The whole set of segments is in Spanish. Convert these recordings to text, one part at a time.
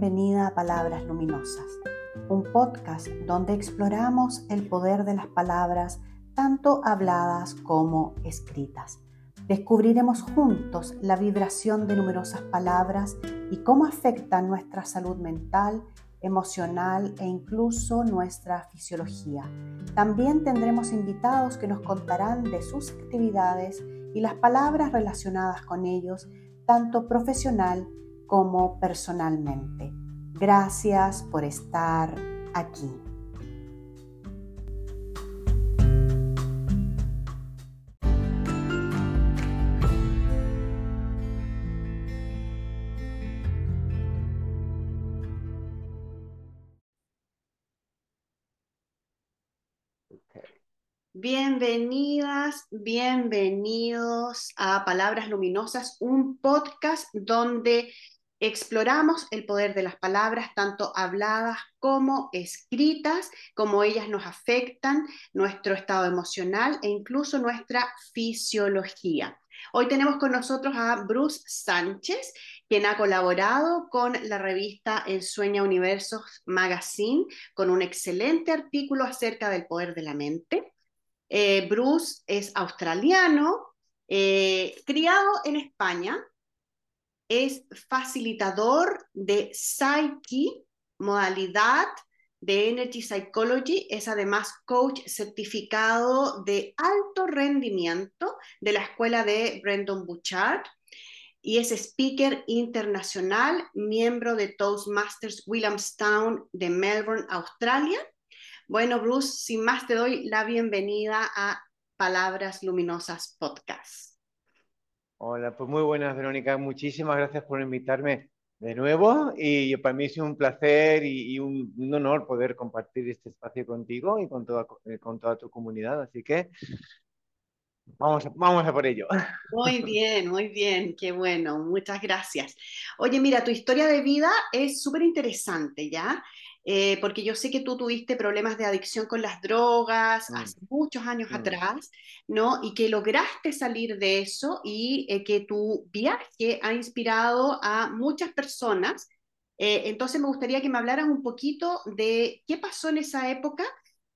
bienvenida a Palabras Luminosas, un podcast donde exploramos el poder de las palabras tanto habladas como escritas. Descubriremos juntos la vibración de numerosas palabras y cómo afectan nuestra salud mental, emocional e incluso nuestra fisiología. También tendremos invitados que nos contarán de sus actividades y las palabras relacionadas con ellos, tanto profesional como personalmente. Gracias por estar aquí. Bienvenidas, bienvenidos a Palabras Luminosas, un podcast donde exploramos el poder de las palabras, tanto habladas como escritas, cómo ellas nos afectan, nuestro estado emocional e incluso nuestra fisiología. Hoy tenemos con nosotros a Bruce Sánchez, quien ha colaborado con la revista El Sueño Universos Magazine con un excelente artículo acerca del poder de la mente. Eh, Bruce es australiano, eh, criado en España, es facilitador de Psyche, modalidad de Energy Psychology, es además coach certificado de alto rendimiento de la escuela de Brendan Bouchard y es speaker internacional, miembro de Toastmasters Williamstown de Melbourne, Australia. Bueno, Bruce, sin más te doy la bienvenida a Palabras Luminosas Podcast. Hola, pues muy buenas, Verónica. Muchísimas gracias por invitarme de nuevo y para mí es un placer y, un, honor poder compartir este espacio contigo y con toda, eh, con toda tu comunidad. Así que vamos, vamos a por ello. Muy bien, muy bien, qué bueno, muchas gracias. Oye, mira, tu historia de vida es súper interesante, ¿ya? Eh, porque yo sé que tú tuviste problemas de adicción con las drogas mm. hace muchos años mm. atrás, ¿no? Y que lograste salir de eso y eh, que tu viaje ha inspirado a muchas personas. Eh, entonces me gustaría que me hablaran un poquito de qué pasó en esa época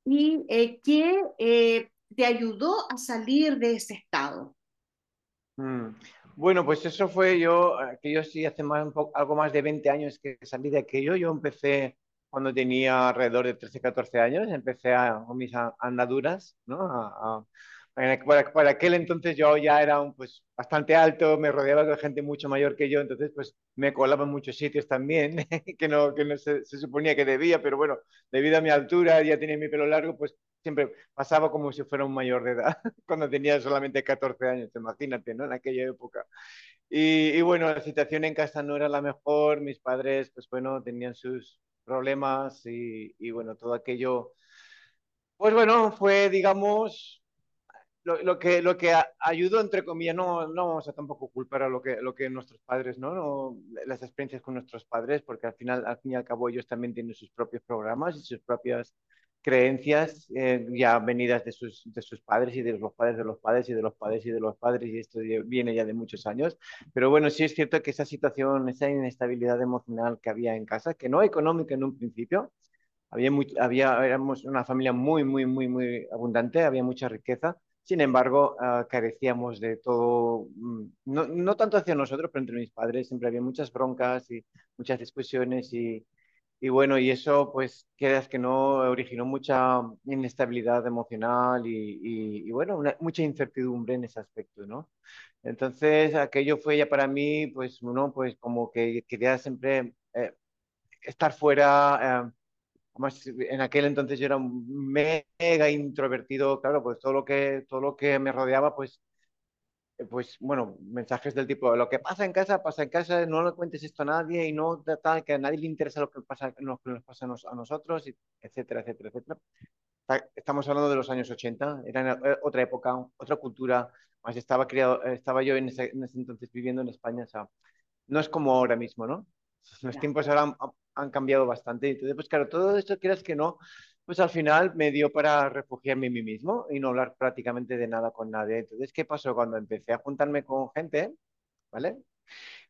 y qué te ayudó a salir de ese estado. Mm. Bueno, pues eso fue yo, que yo sí hace más, algo más de 20 años que salí de aquello. Yo empecé cuando tenía alrededor de 13, 14 años, empecé a, con mis andaduras, ¿no? para, aquel entonces yo ya era un, pues, bastante alto, me rodeaba de gente mucho mayor que yo, entonces pues me colaba en muchos sitios también, que no, que no se, suponía que debía, pero bueno, debido a mi altura, ya tenía mi pelo largo, pues siempre pasaba como si fuera un mayor de edad, cuando tenía solamente 14 años, imagínate, ¿no? En aquella época. Y, y, bueno, la situación en casa no era la mejor, mis padres, pues bueno, tenían sus, problemas y, bueno, todo aquello, pues bueno, fue, digamos, lo, que, lo que ayudó, entre comillas, no, no vamos a tampoco culpar a lo que, lo que nuestros padres, ¿no? ¿no? Las experiencias con nuestros padres, porque al final, al fin y al cabo, ellos también tienen sus propios programas y sus propias creencias eh, ya venidas de sus, de sus padres y de los padres de los padres y de los padres y de los padres, y esto viene ya de muchos años. Pero bueno, sí es cierto que esa situación, esa inestabilidad emocional que había en casa, que no económica en un principio, había, había éramos una familia muy, muy, muy, muy abundante, había mucha riqueza. Sin embargo, ah, carecíamos de todo, mm, no, no tanto hacia nosotros, pero entre mis padres siempre había muchas broncas y muchas discusiones y, y bueno, y eso, pues, quedas que no originó mucha inestabilidad emocional y, y, bueno, mucha incertidumbre en ese aspecto, ¿no? Entonces, aquello fue ya para mí, pues, uno, pues, como que quería siempre eh, estar fuera. Eh, además, en aquel entonces yo era un mega introvertido, claro, pues todo lo que, todo lo que me rodeaba, pues eh, pues bueno, mensajes del tipo, lo que pasa en casa, pasa en casa, no le cuentes esto a nadie y no tal, que a nadie le interesa lo que, pasa, lo que nos pasa a nosotros, etcétera, etcétera, etcétera. Estamos hablando de los años 80, era eh, otra época, otra cultura, más estaba, criado, estaba yo en ese, entonces viviendo en España, o sea, no es como ahora mismo, ¿no? Los tiempos ahora han, han cambiado bastante, entonces, pues claro, todo esto quieras que no, pues al final me dio para refugiarme en mí mismo y no hablar prácticamente de nada con nadie. Entonces, ¿qué pasó? Cuando empecé a juntarme con gente, ¿vale?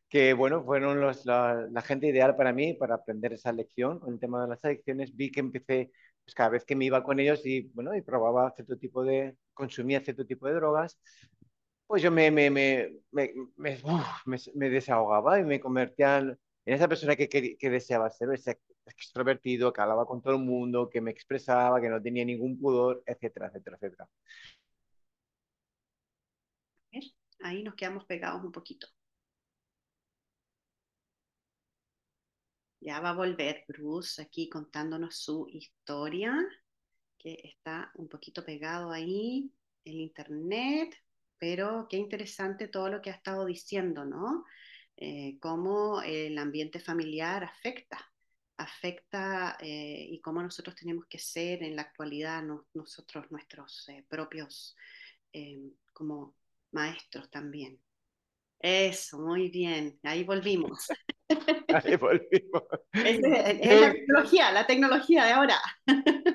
que bueno, fueron los, la, la, gente ideal para mí para aprender esa lección con el tema de las adicciones. Vi que empecé, pues cada vez que me iba con ellos y bueno, y probaba cierto tipo de, consumía cierto tipo de drogas, pues yo me, me, me, me, me desahogaba y me convertía en, esa persona que, que, que, deseaba ser, ese extrovertido, que hablaba con todo el mundo, que me expresaba, que no tenía ningún pudor, etcétera, etcétera, etcétera. Ahí nos quedamos pegados un poquito. Ya va a volver Bruce aquí contándonos su historia, que está un poquito pegado ahí, el internet, pero qué interesante todo lo que ha estado diciendo, ¿no? Eh, cómo el ambiente familiar afecta, afecta eh, y cómo nosotros tenemos que ser en la actualidad nosotros, nuestros eh, propios, como maestros también. Eso, muy bien, ahí volvimos. Ahí volvimos. Es, es, la tecnología, la tecnología de ahora.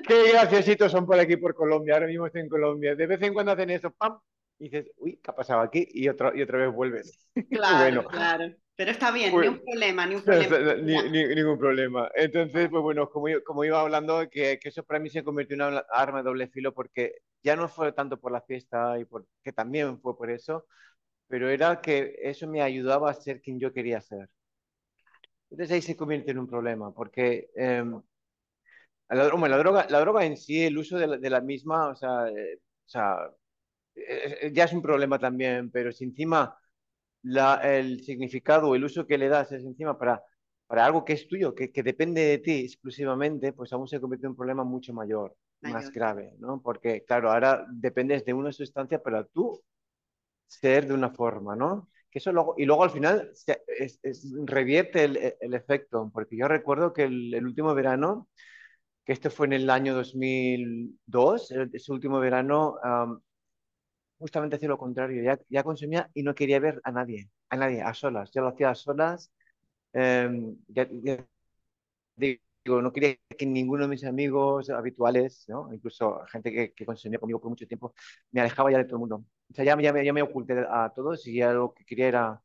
Qué graciositos son por aquí, por Colombia. Ahora mismo estoy en Colombia. De vez en cuando hacen eso, ¡pam! Y dices, uy, ¿qué ha pasado aquí? Y, otro, y otra vez vuelves. Claro, bueno. claro. Pero está bien, pues, ni un problema, ni un problema. Ni, ni, ningún problema. Entonces, pues bueno, como, como iba hablando, que, que, eso para mí se convirtió en una arma de doble filo porque ya no fue tanto por la fiesta y por, que también fue por eso, pero era que eso me ayudaba a ser quien yo quería ser. Entonces ahí se convierte en un problema, porque eh, la, la, droga, la droga en sí, el uso de la, de la misma, o sea, eh, o sea eh, ya es un problema también, pero si encima la, el significado, el uso que le das es encima para, para algo que es tuyo, que, que depende de ti exclusivamente, pues aún se convierte en un problema mucho mayor, mayor. más grave, ¿no? Porque, claro, ahora dependes de una sustancia para tú ser de una forma, ¿no? Que eso luego, y luego al final se, es, es, revierte el, el, efecto, porque yo recuerdo que el, el, último verano, que esto fue en el año 2002, ese último verano, um, justamente hacía lo contrario, ya, ya consumía y no quería ver a nadie, a nadie, a solas, ya lo hacía a solas, um, ya, ya, digo, no quería que ninguno de mis amigos habituales, ¿no? incluso gente que, que consumía conmigo por mucho tiempo, me alejaba ya de todo el mundo. O sea, ya, ya, ya me oculté a todos y ya lo que quería era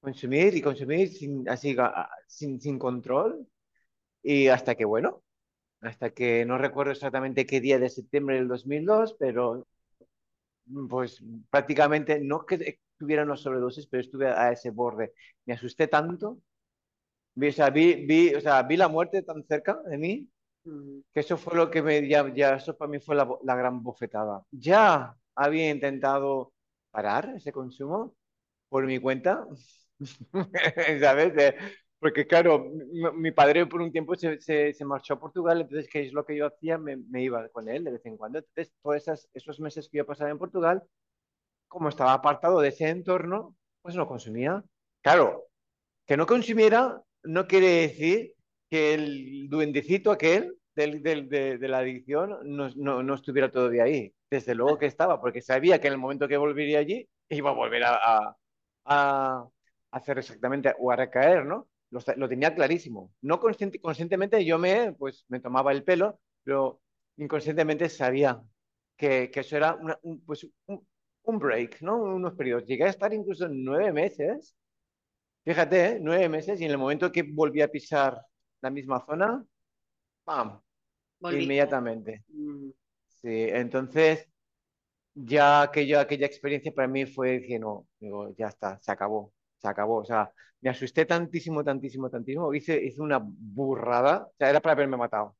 consumir y consumir sin, así, sin, sin control. Y hasta que, bueno, hasta que no recuerdo exactamente qué día de septiembre del 2002, pero pues prácticamente no que tuviera una sobredosis, pero estuve a ese borde. Me asusté tanto, vi, o sea, vi, vi, o sea, vi la muerte tan cerca de mí, que eso fue lo que me, ya, ya eso para mí fue la, la gran bofetada. Ya había intentado parar ese consumo por mi cuenta, ¿sabes? Porque claro, mi, mi, padre por un tiempo se, se, se, marchó a Portugal, entonces, ¿qué es lo que yo hacía? Me, me, iba con él de vez en cuando. Entonces, todos esas, esos meses que yo pasaba en Portugal, como estaba apartado de ese entorno, pues no consumía. Claro, que no consumiera no quiere decir que el duendecito aquel del, del, de, de, la adicción no, no, no, estuviera todavía ahí. Desde luego que estaba, porque sabía que en el momento que volvería allí iba a volver a, a, a hacer exactamente o a recaer, ¿no? Lo, lo tenía clarísimo. No consciente, conscientemente yo me, pues, me tomaba el pelo, pero inconscientemente sabía que, que eso era una, un, pues, un, un, break, ¿no? Unos periodos. Llegué a estar incluso nueve meses, fíjate, ¿eh? nueve meses, y en el momento que volví a pisar la misma zona, ¡pam! Volví. Inmediatamente. Mm. Sí, entonces ya aquella, aquella experiencia para mí fue que no, digo, ya está, se acabó, se acabó. O sea, me asusté tantísimo, tantísimo, tantísimo, hice, hice una burrada, o sea, era para haberme matado.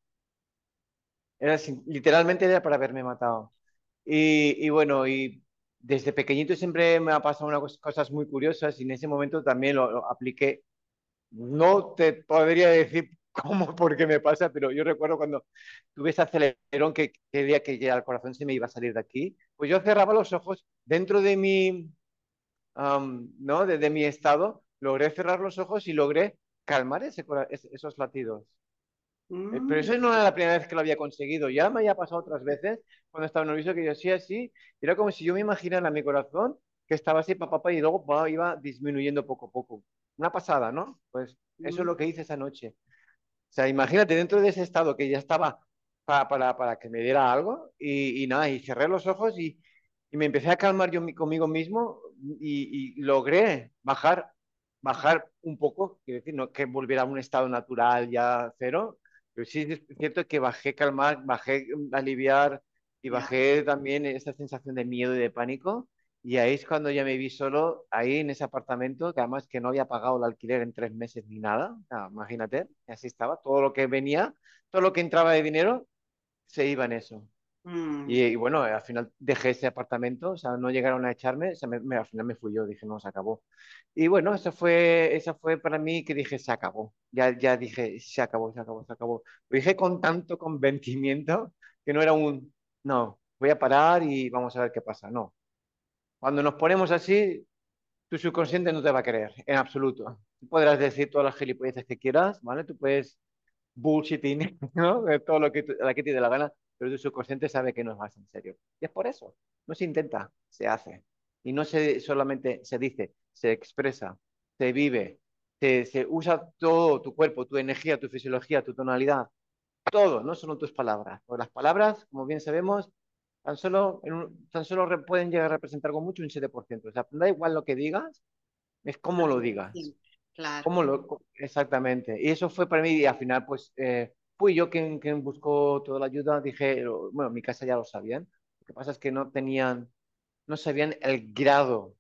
Era, literalmente era para haberme matado. Y, y bueno, y desde pequeñito siempre me ha pasado unas cosas muy curiosas y en ese momento también lo, lo apliqué. No te podría decir cómo, por qué me pasa, pero yo recuerdo cuando tuve ese acelerón que quería que ya el corazón se me iba a salir de aquí, pues yo cerraba los ojos dentro de mi, um, ¿no? De, de, mi estado, logré cerrar los ojos y logré calmar ese, esos latidos. Mm. Pero eso no era la primera vez que lo había conseguido, ya me había pasado otras veces cuando estaba nervioso que yo hacía así, era como si yo me imaginara mi corazón que estaba así, papá, pa, y luego iba disminuyendo poco a poco. Una pasada, ¿no? Pues eso mm. es lo que hice esa noche. O sea, imagínate dentro de ese estado que ya estaba para, para, para que me diera algo y, y, nada, y cerré los ojos y, y me empecé a calmar yo conmigo mismo y, y logré bajar, bajar un poco, quiero decir, no que volviera a un estado natural ya cero, pero sí es cierto que bajé calmar, bajé aliviar y bajé también esa sensación de miedo y de pánico. Y ahí es cuando ya me vi solo, ahí en ese apartamento, que además que no había pagado el alquiler en tres meses ni nada. imagínate, así estaba. Todo lo que venía, todo lo que entraba de dinero, se iba en eso. Mm. Y, bueno, al final dejé ese apartamento, o sea, no llegaron a echarme, o sea, me, al final me fui yo, dije, no, se acabó. Y bueno, eso fue, esa fue para mí que dije, se acabó. Ya, ya dije, se acabó, se acabó, se acabó. Lo dije con tanto convencimiento que no era un, no, voy a parar y vamos a ver qué pasa. No. Cuando nos ponemos así, tu subconsciente no te va a creer, en absoluto. Tú podrás decir todas las gilipolleces que quieras, ¿vale? Tú puedes bullshitting, ¿no? Todo lo que, la que te dé la gana, pero tu subconsciente sabe que no es más en serio. Y es por eso. No se intenta, se hace. Y no se, solamente se dice, se expresa, se vive, se, se usa todo tu cuerpo, tu energía, tu fisiología, tu tonalidad, todo, no solo tus palabras. Porque las palabras, como bien sabemos, tan solo, tan solo pueden llegar a representar con mucho un 7%. O sea, da igual lo que digas, es cómo lo digas. claro. Cómo lo, exactamente. Y eso fue para mí, y al final, pues, eh, fui yo quien, quien buscó toda la ayuda. Dije, bueno, mi casa ya lo sabían. Lo que pasa es que no tenían, no sabían el grado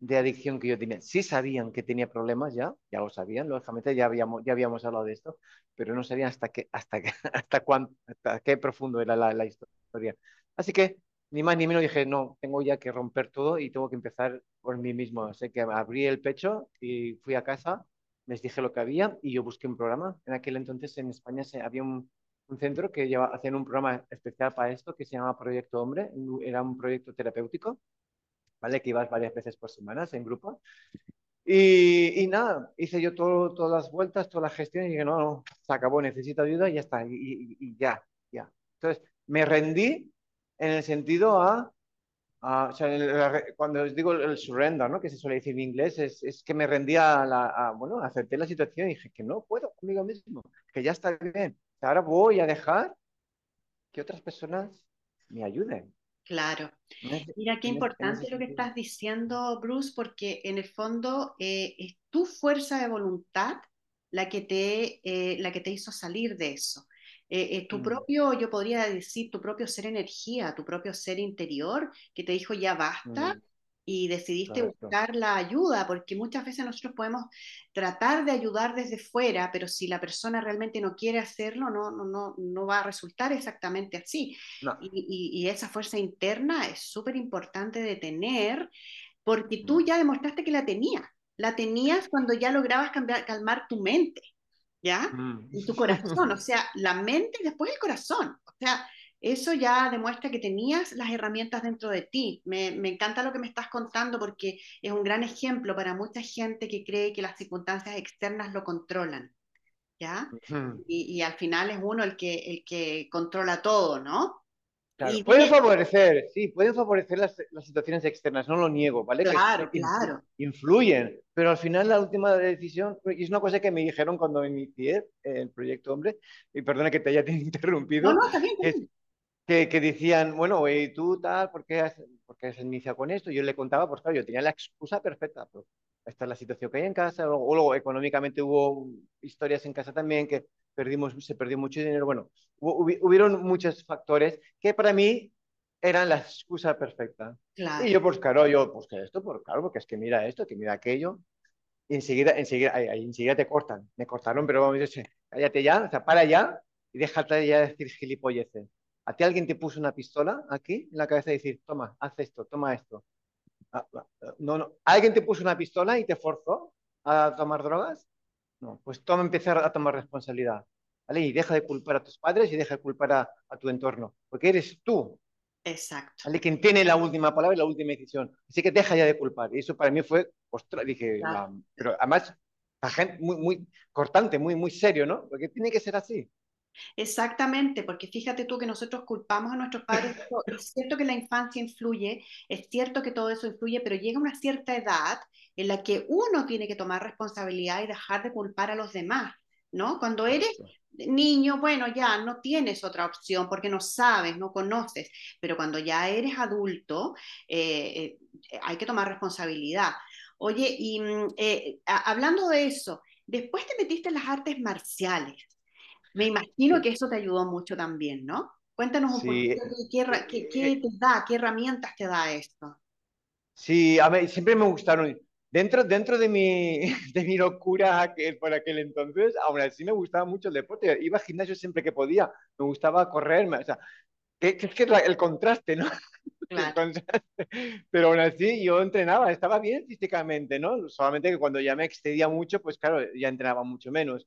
de adicción que yo tenía. Sí sabían que tenía problemas ya, ya lo sabían, lógicamente ya habíamos, ya habíamos hablado de esto, pero no sabían hasta qué, hasta qué, hasta cuánto, hasta qué profundo era la, la historia. Así que ni más ni menos dije, no, tengo ya que romper todo y tengo que empezar por mí mismo. Así que abrí el pecho y fui a casa, les dije lo que había y yo busqué un programa. En aquel entonces en España se, había un, un centro que lleva, hacían un programa especial para esto que se llama Proyecto Hombre, era un proyecto terapéutico ¿vale? Que ibas varias veces por semanas en grupo. Y, y nada, hice yo todo, todas las vueltas, todas las gestiones y dije, no, no, se acabó, necesito ayuda y ya está, y, y, ya, ya. Entonces, me rendí en el sentido a, o sea, cuando os digo el surrender, ¿no? Que se suele decir en inglés, es, es que me rendí a, la, a, bueno, acepté la situación y dije que no puedo conmigo mismo, que ya está bien. Ahora voy a dejar que otras personas me ayuden. Claro. Mira qué importante lo que estás diciendo, Bruce, porque en el fondo eh, es tu fuerza de voluntad la que te, eh, la que te hizo salir de eso. Eh, tu mm. propio, yo podría decir, tu propio ser energía, tu propio ser interior, que te dijo ya basta, mm y decidiste buscar la ayuda, porque muchas veces nosotros podemos tratar de ayudar desde fuera, pero si la persona realmente no quiere hacerlo, no, no, no, no va a resultar exactamente así. Y, y, esa fuerza interna es súper importante de tener, porque tú mm. ya demostraste que la tenías. La tenías cuando ya lograbas cambiar, calmar tu mente, ¿ya? Mm. Y tu corazón, o sea, la mente y después el corazón. O sea, eso ya demuestra que tenías las herramientas dentro de ti. Me, encanta lo que me estás contando porque es un gran ejemplo para mucha gente que cree que las circunstancias externas lo controlan. ¿Ya? y, al final es uno el que, el que controla todo, ¿no? Pueden favorecer, sí, pueden favorecer las, situaciones externas, no lo niego, ¿vale? Claro, claro. Influyen, pero al final la última decisión, y es una cosa que me dijeron cuando inicié el proyecto Hombre, y perdona que te haya interrumpido, no, no, está bien, que, decían, bueno, y tú tal, ¿por qué, has, ¿por qué has iniciado con esto? Yo le contaba, pues claro, yo tenía la excusa perfecta. Pues, esta es la situación que hay en casa, o, luego económicamente hubo historias en casa también que perdimos, se perdió mucho dinero. Bueno, hubieron muchos factores que para mí eran la excusa perfecta. Y yo, pues claro, yo, pues que esto, pues claro, porque es que mira esto, que mira aquello. Y enseguida, enseguida, enseguida te cortan. Me cortaron, pero vamos a decir, cállate ya, o sea, para ya y déjate ya decir gilipolleces. ¿A ti alguien te puso una pistola aquí en la cabeza y decir, toma, haz esto, toma esto? Ah, ah, ah, no, no. ¿Alguien te puso una pistola y te forzó a tomar drogas? No, pues toma, empezar a tomar responsabilidad. ¿Vale? Y deja de culpar a tus padres y deja de culpar a, tu entorno, porque eres tú. Exacto. ¿vale? Quien tiene la última palabra y la última decisión. Así que deja ya de culpar. Y eso para mí fue, ostras, dije, pero además, gente muy, muy cortante, muy, muy serio, ¿no? Porque tiene que ser así. Exactamente, porque fíjate tú que nosotros culpamos a nuestros padres, es cierto que la infancia influye, es cierto que todo eso influye, pero llega una cierta edad en la que uno tiene que tomar responsabilidad y dejar de culpar a los demás, ¿no? Cuando eres niño, bueno, ya no tienes otra opción porque no sabes, no conoces, pero cuando ya eres adulto, eh, eh, hay que tomar responsabilidad. Oye, y mm, eh, hablando de eso, después te metiste en las artes marciales. Me imagino que eso te ayudó mucho también, ¿no? Cuéntanos un poquito qué, qué, qué, te da, qué herramientas te da esto. Sí, a mí siempre me gustaron. Dentro, dentro de, mi, de mi locura que por aquel entonces, aún así me gustaba mucho el deporte. Iba al gimnasio siempre que podía. Me gustaba correr. O sea, que, es que el contraste, ¿no? Pero aún así yo entrenaba, estaba bien físicamente, ¿no? Solamente que cuando ya me excedía mucho, pues claro, ya entrenaba mucho menos.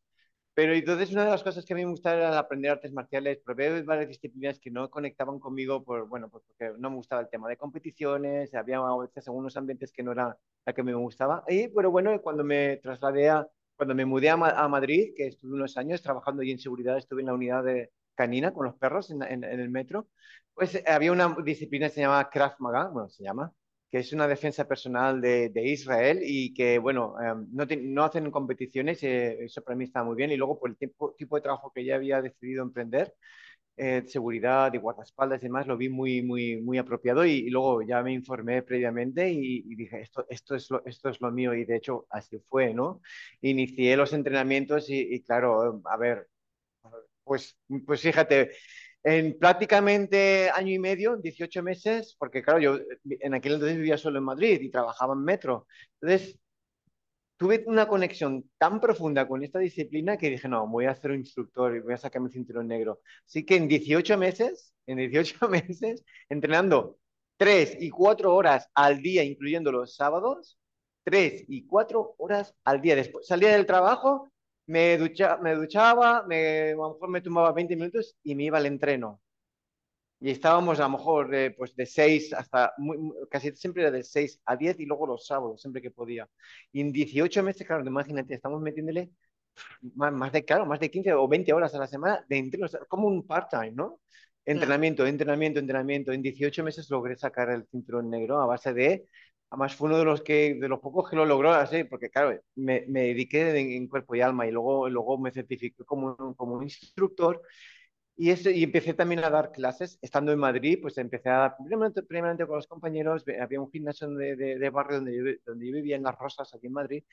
Pero entonces una de las cosas que a mí me gustaba era aprender artes marciales, probé varias disciplinas que no conectaban conmigo, por, bueno, pues porque no me gustaba el tema de competiciones, había a veces algunos ambientes que no era la que me gustaba. Y pero bueno, cuando me trasladé a, cuando me mudé a, a Madrid, que estuve unos años trabajando allí en seguridad, estuve en la unidad de canina con los perros en, en, en el metro, pues había una disciplina que se llama Krav Maga, bueno, se llama, que es una defensa personal de, de Israel y que, bueno, em, no, no, hacen competiciones, eh, eso para mí está muy bien. Y luego por el tipo, tipo de trabajo que ya había decidido emprender, eh, seguridad y guardaespaldas y demás, lo vi muy, muy, muy apropiado y, luego ya me informé previamente y, dije, esto, esto, es lo, esto es lo mío y de hecho así fue, ¿no? Inicié los entrenamientos y, y claro, a ver, pues, pues fíjate, en prácticamente año y medio, 18 meses, porque claro, yo en aquel entonces vivía solo en Madrid y trabajaba en metro. Entonces, tuve una conexión tan profunda con esta disciplina que dije, no, voy a ser un instructor y voy a sacar mi cinturón negro. Así que en 18 meses, en 18 meses, entrenando 3 y 4 horas al día, incluyendo los sábados, 3 y 4 horas al día. Después salía del trabajo me, ducha, me duchaba, me, a lo mejor me tomaba 20 minutos y me iba al entreno. Y estábamos a lo mejor de, pues de 6 hasta, casi siempre era de 6 a 10 y luego los sábados, siempre que podía. Y en 18 meses, claro, imagínate, estamos metiéndole más, más, de, claro, más de 15 o 20 horas a la semana de entreno, como un part-time, ¿no? Entrenamiento, entrenamiento, entrenamiento. En 18 meses logré sacar el cinturón negro a base de Además fue uno de los, que, de los pocos que lo logró así, porque claro, me, me dediqué en, cuerpo y alma y luego, luego me certifiqué como, como un instructor y, eso, y empecé también a dar clases. Estando en Madrid, pues empecé a dar, primeramente, con los compañeros, había un gimnasio de, de, barrio donde yo, donde yo vivía, en Las Rosas, aquí en Madrid,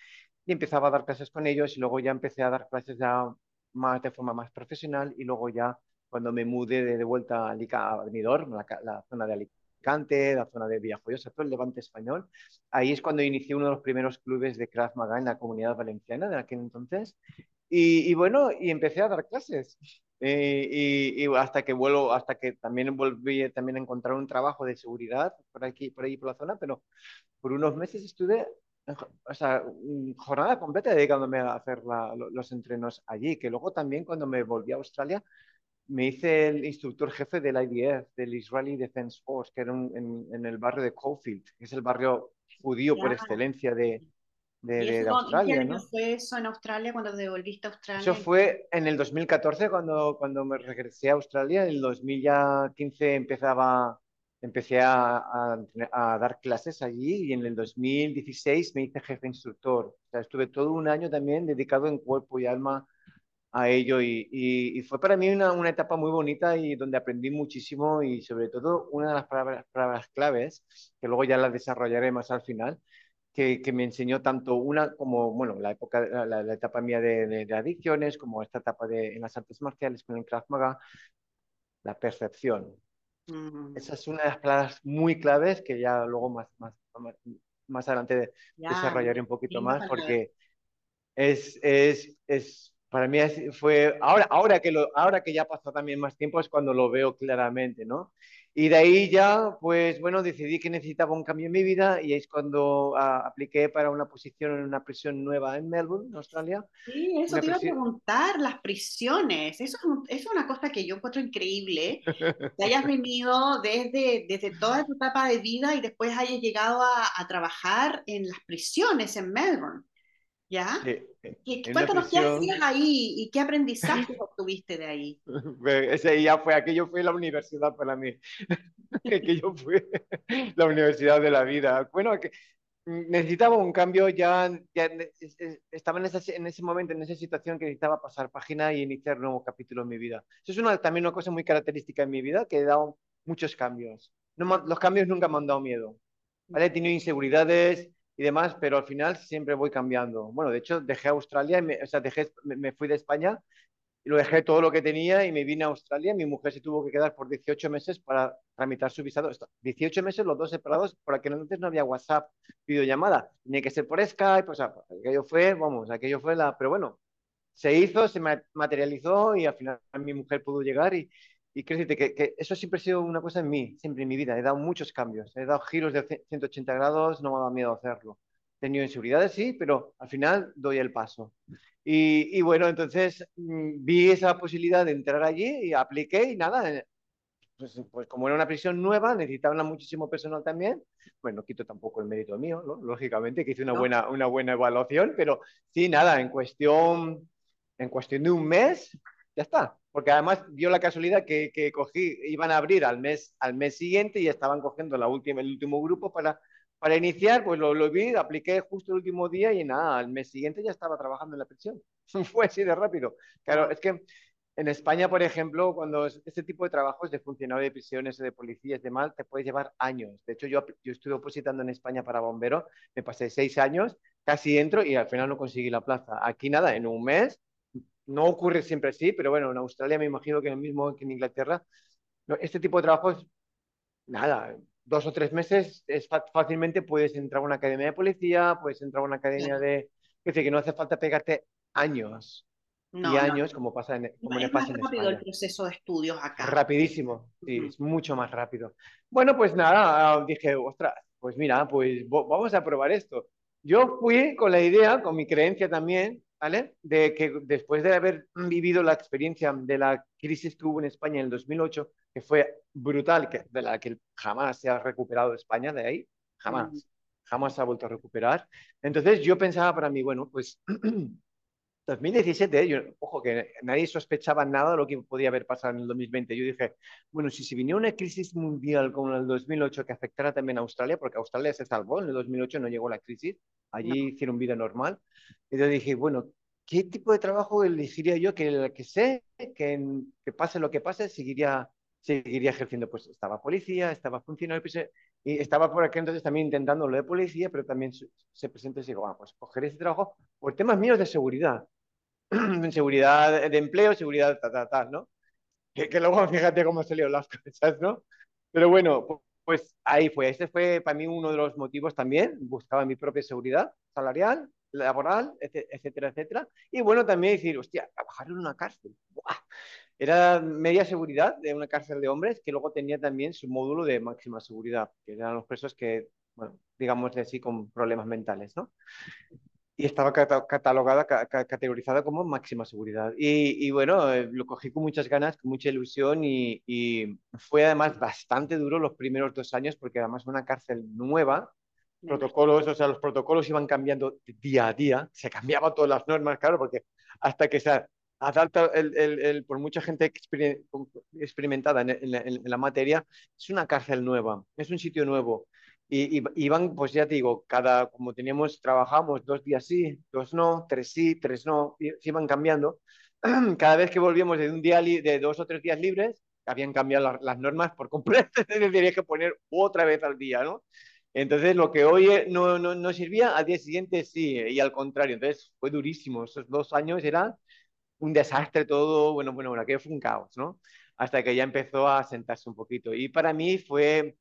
y empezaba a dar clases con ellos y luego ya empecé a dar clases ya más de forma más profesional y luego ya cuando me mudé de, vuelta a, a Benidorm, la, la zona de Alicante, Cante, la zona de Villajoyosa, todo el levante español. Ahí es cuando inicié uno de los primeros clubes de Krav Maga en la comunidad valenciana de aquel entonces. Y, bueno, y empecé a dar clases. Eh, y, y, hasta que vuelo, hasta que también volví también a encontrar un trabajo de seguridad por aquí, por ahí, por la zona, pero por unos meses estuve, o sea, jornada completa dedicándome a hacer los entrenos allí, que luego también cuando me volví a Australia me hice el instructor jefe del IDF, del Israeli Defense Force, que era en, el barrio de Caulfield, que es el barrio judío por excelencia de, de, Australia. ¿no? fue eso en Australia cuando te volviste a Australia? Eso fue en el 2014 cuando, cuando me regresé a Australia. En el 2015 empezaba, empecé a, a, dar clases allí y en el 2016 me hice jefe instructor. O sea, estuve todo un año también dedicado en cuerpo y alma a ello y, y, fue para mí una, una, etapa muy bonita y donde aprendí muchísimo y sobre todo una de las palabras, palabras claves, que luego ya las desarrollaré más al final, que, que, me enseñó tanto una como, bueno, la, época, la, la etapa mía de, de, adicciones, como esta etapa de, en las artes marciales con el Krav Maga, la percepción. Mm. Esa es una de las palabras muy claves que ya luego más, más, más, adelante desarrollaré un poquito más porque es, es, es para mí fue, ahora, ahora, que lo, ahora que ya pasó también más tiempo es cuando lo veo claramente, ¿no? Y de ahí ya, pues bueno, decidí que necesitaba un cambio en mi vida y es cuando uh, apliqué para una posición en una prisión nueva en Melbourne, Australia. Sí, eso te iba a preguntar, las prisiones. Eso es, es, una cosa que yo encuentro increíble, que hayas venido desde, desde toda tu etapa de vida y después hayas llegado a, a trabajar en las prisiones en Melbourne. ¿Ya? cuéntanos qué hacías ahí y qué aprendizaje obtuviste de ahí. Ese ya fue, aquello fue la universidad para mí. aquello fue la universidad de la vida. Bueno, que necesitaba un cambio, ya, ya estaba en, en, ese momento, en esa situación que necesitaba pasar página y iniciar un nuevo capítulo en mi vida. Eso es una, también una cosa muy característica en mi vida, que he dado muchos cambios. No, los cambios nunca me han dado miedo. ¿vale? He tenido inseguridades, y demás, pero al final siempre voy cambiando. Bueno, de hecho, dejé Australia, me, o sea, dejé, me, fui de España y lo dejé todo lo que tenía y me vine a Australia. Mi mujer se tuvo que quedar por 18 meses para tramitar su visado. 18 meses los dos separados, por entonces no había WhatsApp, videollamada. Tenía que ser por Skype, o sea, aquello fue, vamos, aquello fue la... Pero bueno, se hizo, se materializó y al final mi mujer pudo llegar y, y quiero decirte que, eso siempre ha sido una cosa en mí, siempre en mi vida. He dado muchos cambios, he dado giros de 180 grados, no me ha dado miedo hacerlo. He tenido inseguridades, sí, pero al final doy el paso. Y, bueno, entonces mm, vi esa posibilidad de entrar allí y apliqué y nada, eh, pues, pues, como era una prisión nueva, necesitaban muchísimo personal también. Bueno, no quito tampoco el mérito mío, lógicamente, que hice una, buena, una buena evaluación, pero sí, nada, en cuestión, en cuestión de un mes, ya está. Porque además dio la casualidad que, que cogí, iban a abrir al mes, al mes siguiente y estaban cogiendo la última, el último grupo para para iniciar, pues lo, lo, vi, apliqué justo el último día y nada, al mes siguiente ya estaba trabajando en la prisión. Fue así de rápido. Claro, es que en España, por ejemplo, cuando este tipo de trabajos de funcionario de prisiones o de policías de mal, te puede llevar años. De hecho, yo, yo estuve opositando en España para bombero, me pasé seis años, casi entro y al final no conseguí la plaza. Aquí nada, en un mes, no ocurre siempre así, pero bueno, en Australia me imagino que lo mismo que en Inglaterra, este tipo de trabajos, nada, dos o tres meses es fácilmente puedes entrar a una academia de policía, puedes entrar a una academia de... Es decir, que no hace falta pegarte años y años como pasa en, como es más rápido el proceso de estudios acá. Rapidísimo, sí, es mucho más rápido. Bueno, pues nada, dije, ostras, pues mira, pues vamos a probar esto. Yo fui con la idea, con mi creencia también, ¿vale? De que después de haber vivido la experiencia de la crisis que hubo en España en el 2008, que fue brutal, que, de la que jamás se ha recuperado España de ahí, jamás, jamás se ha vuelto a recuperar. Entonces yo pensaba para mí, bueno, pues 2017, yo, ojo, que nadie sospechaba nada de lo que podía haber pasado en el 2020. Yo dije, bueno, si se viniera una crisis mundial como el 2008 que afectara también a Australia, porque Australia se salvó, en el 2008 no llegó la crisis, allí hicieron vida normal. Y yo dije, bueno, ¿qué tipo de trabajo elegiría yo que el que sé que, que pase lo que pase, seguiría, seguiría ejerciendo? Pues estaba policía, estaba funcionario y estaba por aquel entonces también intentando lo de policía, pero también se presentó y digo, bueno, pues coger ese trabajo por temas míos de seguridad, seguridad de empleo, seguridad tal, tal, tal, ¿no? Que, que luego fíjate cómo se las cosas, ¿no? Pero bueno, pues ahí fue. Ese fue para mí uno de los motivos también. Buscaba mi propia seguridad salarial, laboral, etcétera, etcétera. Y bueno, también decir, hostia, trabajar en una cárcel. Era media seguridad de una cárcel de hombres que luego tenía también su módulo de máxima seguridad, que eran los presos que, bueno, digamos así, con problemas mentales, ¿no? Y estaba catalogada, categorizada como máxima seguridad. Y, bueno, eh, lo cogí con muchas ganas, con mucha ilusión y, y, fue además bastante duro los primeros dos años porque además una cárcel nueva, protocolos, o sea, los protocolos iban cambiando día a día, se cambiaban todas las normas, claro, porque hasta que se adapta el, el, por mucha gente experimentada en, la materia, es una cárcel nueva, es un sitio nuevo. Y, iban, pues ya te digo, cada, como teníamos, trabajamos dos días sí, dos no, tres sí, tres no, y se iban cambiando. Cada vez que volvíamos de un día, de dos o tres días libres, habían cambiado las normas por completo, tenía que poner otra vez al día, ¿no? Entonces, lo que hoy eh, no, no, no, servía, al día siguiente sí, y al contrario. Entonces, fue durísimo. Esos dos años eran un desastre todo, bueno, bueno, bueno, aquello fue un caos, ¿no? Hasta que ya empezó a sentarse un poquito. Y para mí fue,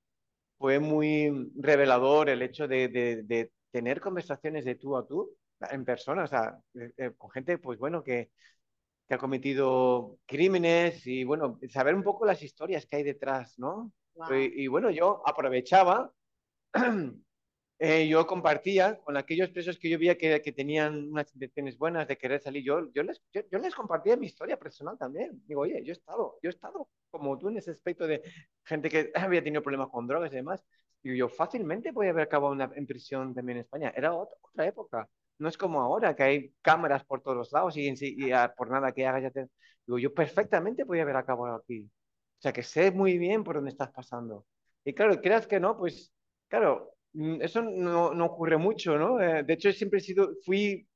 fue muy revelador el hecho de, de, de tener conversaciones de tú a tú en persona, o sea, eh, eh, con gente, pues bueno, que, que ha cometido crímenes y, bueno, saber un poco las historias que hay detrás, ¿no? Y, y, bueno, yo aprovechaba eh, yo compartía con aquellos presos que yo veía que, que, tenían unas intenciones buenas de querer salir, yo, yo, les, yo, les compartía mi historia personal también. Digo, oye, yo he estado, yo he estado como tú en ese aspecto de gente que había tenido problemas con drogas y demás. Y yo fácilmente podía haber acabado una, en prisión también en España. Era otra, otra época. No es como ahora, que hay cámaras por todos los lados y, y, por nada que hagas ya te... Digo, yo perfectamente podía haber acabado aquí. O sea, que sé muy bien por dónde estás pasando. Y claro, creas que no, pues, claro, eso no, no ocurre mucho, ¿no? Eh, de hecho, siempre he sido, fui,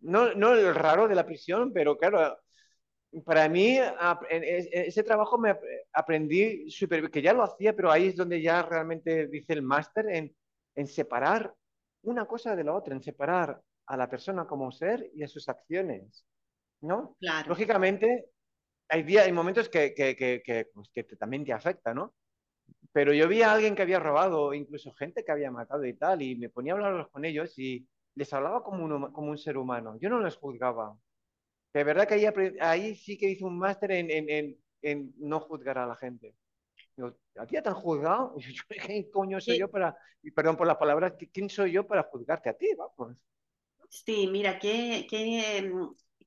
no, no el raro de la prisión, pero claro, para mí ese trabajo me aprendí súper, que ya lo hacía, pero ahí es donde ya realmente dice el máster en, en separar una cosa de la otra, en separar a la persona como ser y a sus acciones, ¿no? Claro. Lógicamente, hay, días, hay momentos que, que, que, pues, que también te afecta, ¿no? Pero yo vi a alguien que había robado, incluso gente que había matado y tal, y me ponía a hablar con ellos y les hablaba como un, como un ser humano. Yo no les juzgaba. De verdad que ahí, ahí sí que hice un máster en, en, en, no juzgar a la gente. Digo, ¿a ti ya te han juzgado? ¿Qué coño soy yo para, y perdón por las palabras, ¿quién soy yo para juzgarte a ti? Vamos. Sí, mira, qué, qué,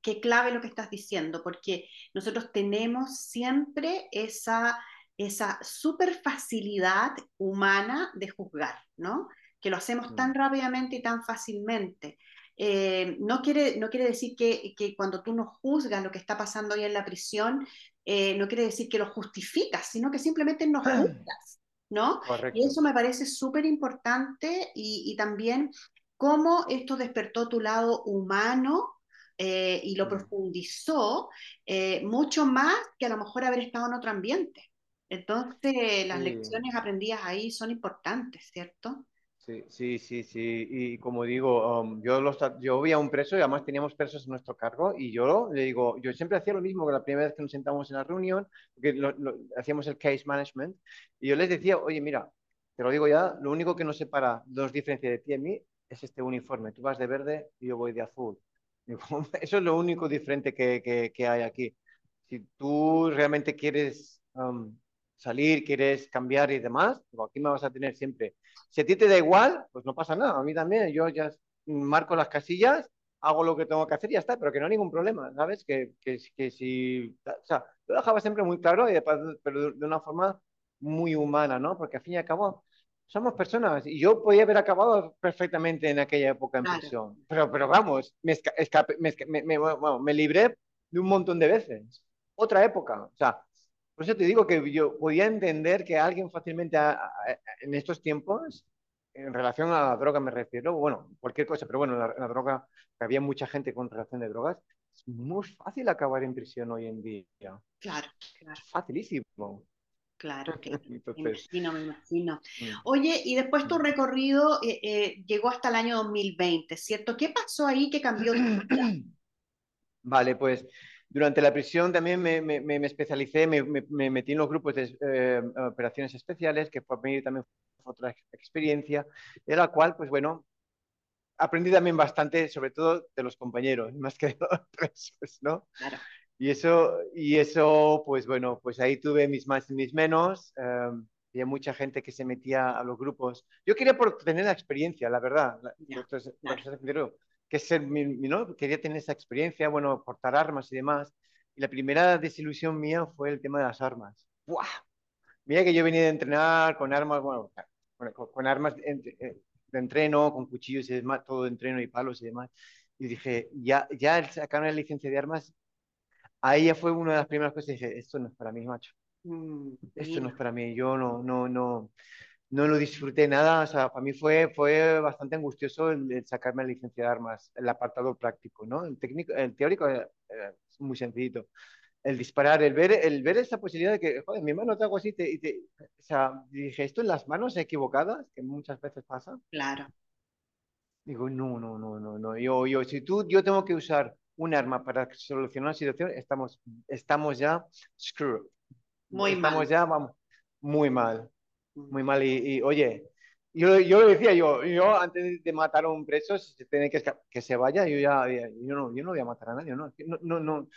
qué clave lo que estás diciendo, porque nosotros tenemos siempre esa esa super facilidad humana de juzgar, ¿no? Que lo hacemos tan mm. rápidamente y tan fácilmente. Eh, no, quiere, no quiere decir que, que, cuando tú no juzgas lo que está pasando ahí en la prisión, eh, no quiere decir que lo justificas, sino que simplemente no juzgas, ¿no? Y eso me parece súper importante y, y, también cómo esto despertó tu lado humano eh, y lo mm. profundizó mucho más que a lo mejor haber estado en otro ambiente. Entonces, las lecciones aprendidas ahí son importantes, ¿cierto? Sí, sí, sí, sí. Y como digo, um, yo, los, yo vi a un preso y además teníamos presos a nuestro cargo y yo le digo, yo siempre hacía lo mismo que la primera vez que nos sentamos en la reunión, porque hacíamos el case management, y yo les decía, oye, mira, te lo digo ya, lo único que nos separa, nos diferencia de ti y mí, es este uniforme. Tú vas de verde y yo voy de azul. eso es lo único diferente que, que, que hay aquí. Si tú realmente quieres um, salir, quieres cambiar y demás, aquí me vas a tener siempre. Si a ti te da igual, pues no pasa nada. A mí también, yo ya marco las casillas, hago lo que tengo que hacer y ya está, pero que no hay ningún problema, ¿sabes? Que, que, que si, o sea, lo dejaba siempre muy claro, y pero de una forma muy humana, ¿no? Porque al fin y al cabo somos personas y yo podía haber acabado perfectamente en aquella época en prisión, pero, pero vamos, me, escape, me, me, me libré de un montón de veces. Otra época, o sea, por eso te digo que yo podía entender que alguien fácilmente en estos tiempos, en relación a la droga me refiero, bueno, cualquier cosa, pero bueno, la, la droga, que había mucha gente con relación de drogas, es muy fácil acabar en prisión hoy en día. Claro, claro. Es facilísimo. Claro, claro. Me imagino, me imagino. Mm. Oye, y después tu mm. recorrido eh, eh, llegó hasta el año 2020, ¿cierto? ¿Qué pasó ahí que cambió tu vida? Vale, pues durante la prisión también me, especialicé, me, metí en los grupos de eh, operaciones especiales, que para mí también fue otra experiencia, de la cual, pues bueno, aprendí también bastante, sobre todo de los compañeros, más que de los presos, ¿no? Claro. Y eso, y eso, pues bueno, pues ahí tuve mis más y mis menos. Eh, había mucha gente que se metía a los grupos. Yo quería por tener la experiencia, la verdad. Entonces, que ser ¿no? Quería tener esa experiencia, bueno, portar armas y demás. Y la primera desilusión mía fue el tema de las armas. ¡Buah! Mira que yo venía de entrenar con armas, bueno, con, armas de, eh, de, entreno, con cuchillos y demás, todo de entreno y palos y demás. Y dije, ya, ya el sacar la licencia de armas, ahí ya fue una de las primeras cosas y dije, esto no es para mí, macho. Mm, esto no es para mí, yo no, no, no no lo disfruté nada, o sea, para mí fue, fue bastante angustioso el, sacarme la licencia de armas, el apartado práctico, ¿no? El, técnico, el teórico eh, eh, es muy sencillito. El disparar, el ver, el ver esa posibilidad de que, joder, mi mano te hago así, te, o sea, dije, ¿esto en las manos equivocadas? Que muchas veces pasa. Claro. Digo, no, no, no, no, no. Yo, yo, si tú, yo tengo que usar un arma para solucionar una situación, estamos, estamos ya screw. Muy mal. Estamos ya, vamos, muy mal muy mal. Y, oye, yo, yo le decía, yo, yo antes de matar a un preso, si se tiene que, que se vaya, yo ya, yo no, yo no voy a matar a nadie, no, no, no,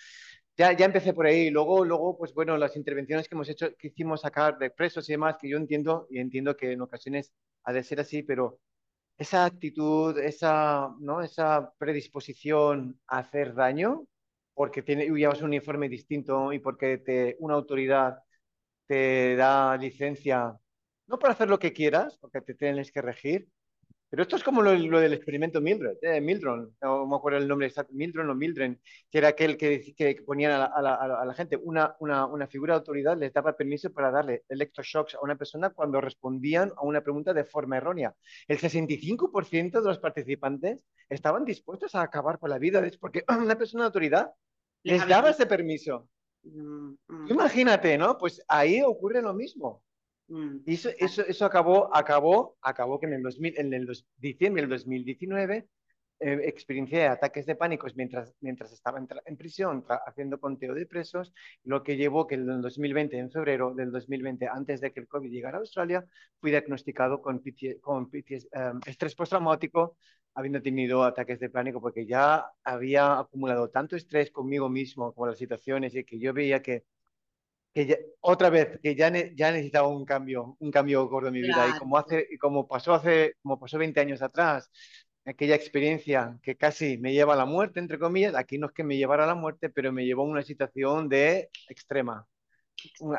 Ya, ya empecé por ahí. Luego, luego, pues bueno, las intervenciones que hemos hecho, que hicimos sacar de presos y demás, que yo entiendo y entiendo que en ocasiones ha de ser así, pero esa actitud, esa, ¿no? esa predisposición a hacer daño, porque tiene, llevas un informe distinto y porque te, una autoridad te da licencia no para hacer lo que quieras, porque te tienes que regir, pero esto es como lo, del experimento Mildred, eh, Mildron, no me acuerdo el nombre exacto, Mildron o Mildren, que era aquel que, que ponían a la, gente una, una, una, figura de autoridad, les daba permiso para darle electroshocks a una persona cuando respondían a una pregunta de forma errónea. El 65% de los participantes estaban dispuestos a acabar con la vida, porque una persona de autoridad les daba ese permiso. Mm, mm. Imagínate, ¿no? Pues ahí ocurre lo mismo. Mm, y eso, eso, eso acabó, acabó, acabó que en el, 2000, en el diciembre del 2019 eh, experiencié ataques de pánico mientras, mientras estaba en, en prisión haciendo conteo de presos, lo que llevó que en el 2020, en febrero del 2020, antes de que el COVID llegara a Australia, fui diagnosticado con, con em, estrés postraumático, habiendo tenido ataques de pánico, porque ya había acumulado tanto estrés conmigo mismo, como las situaciones, y que yo veía que que otra vez, que ya, ya necesitaba un cambio, un cambio gordo en mi vida. Y como, hace, como, pasó hace, como pasó 20 años atrás, aquella experiencia que casi me lleva a la muerte, entre comillas, aquí no es que me llevara a la muerte, pero me llevó a una situación de extrema.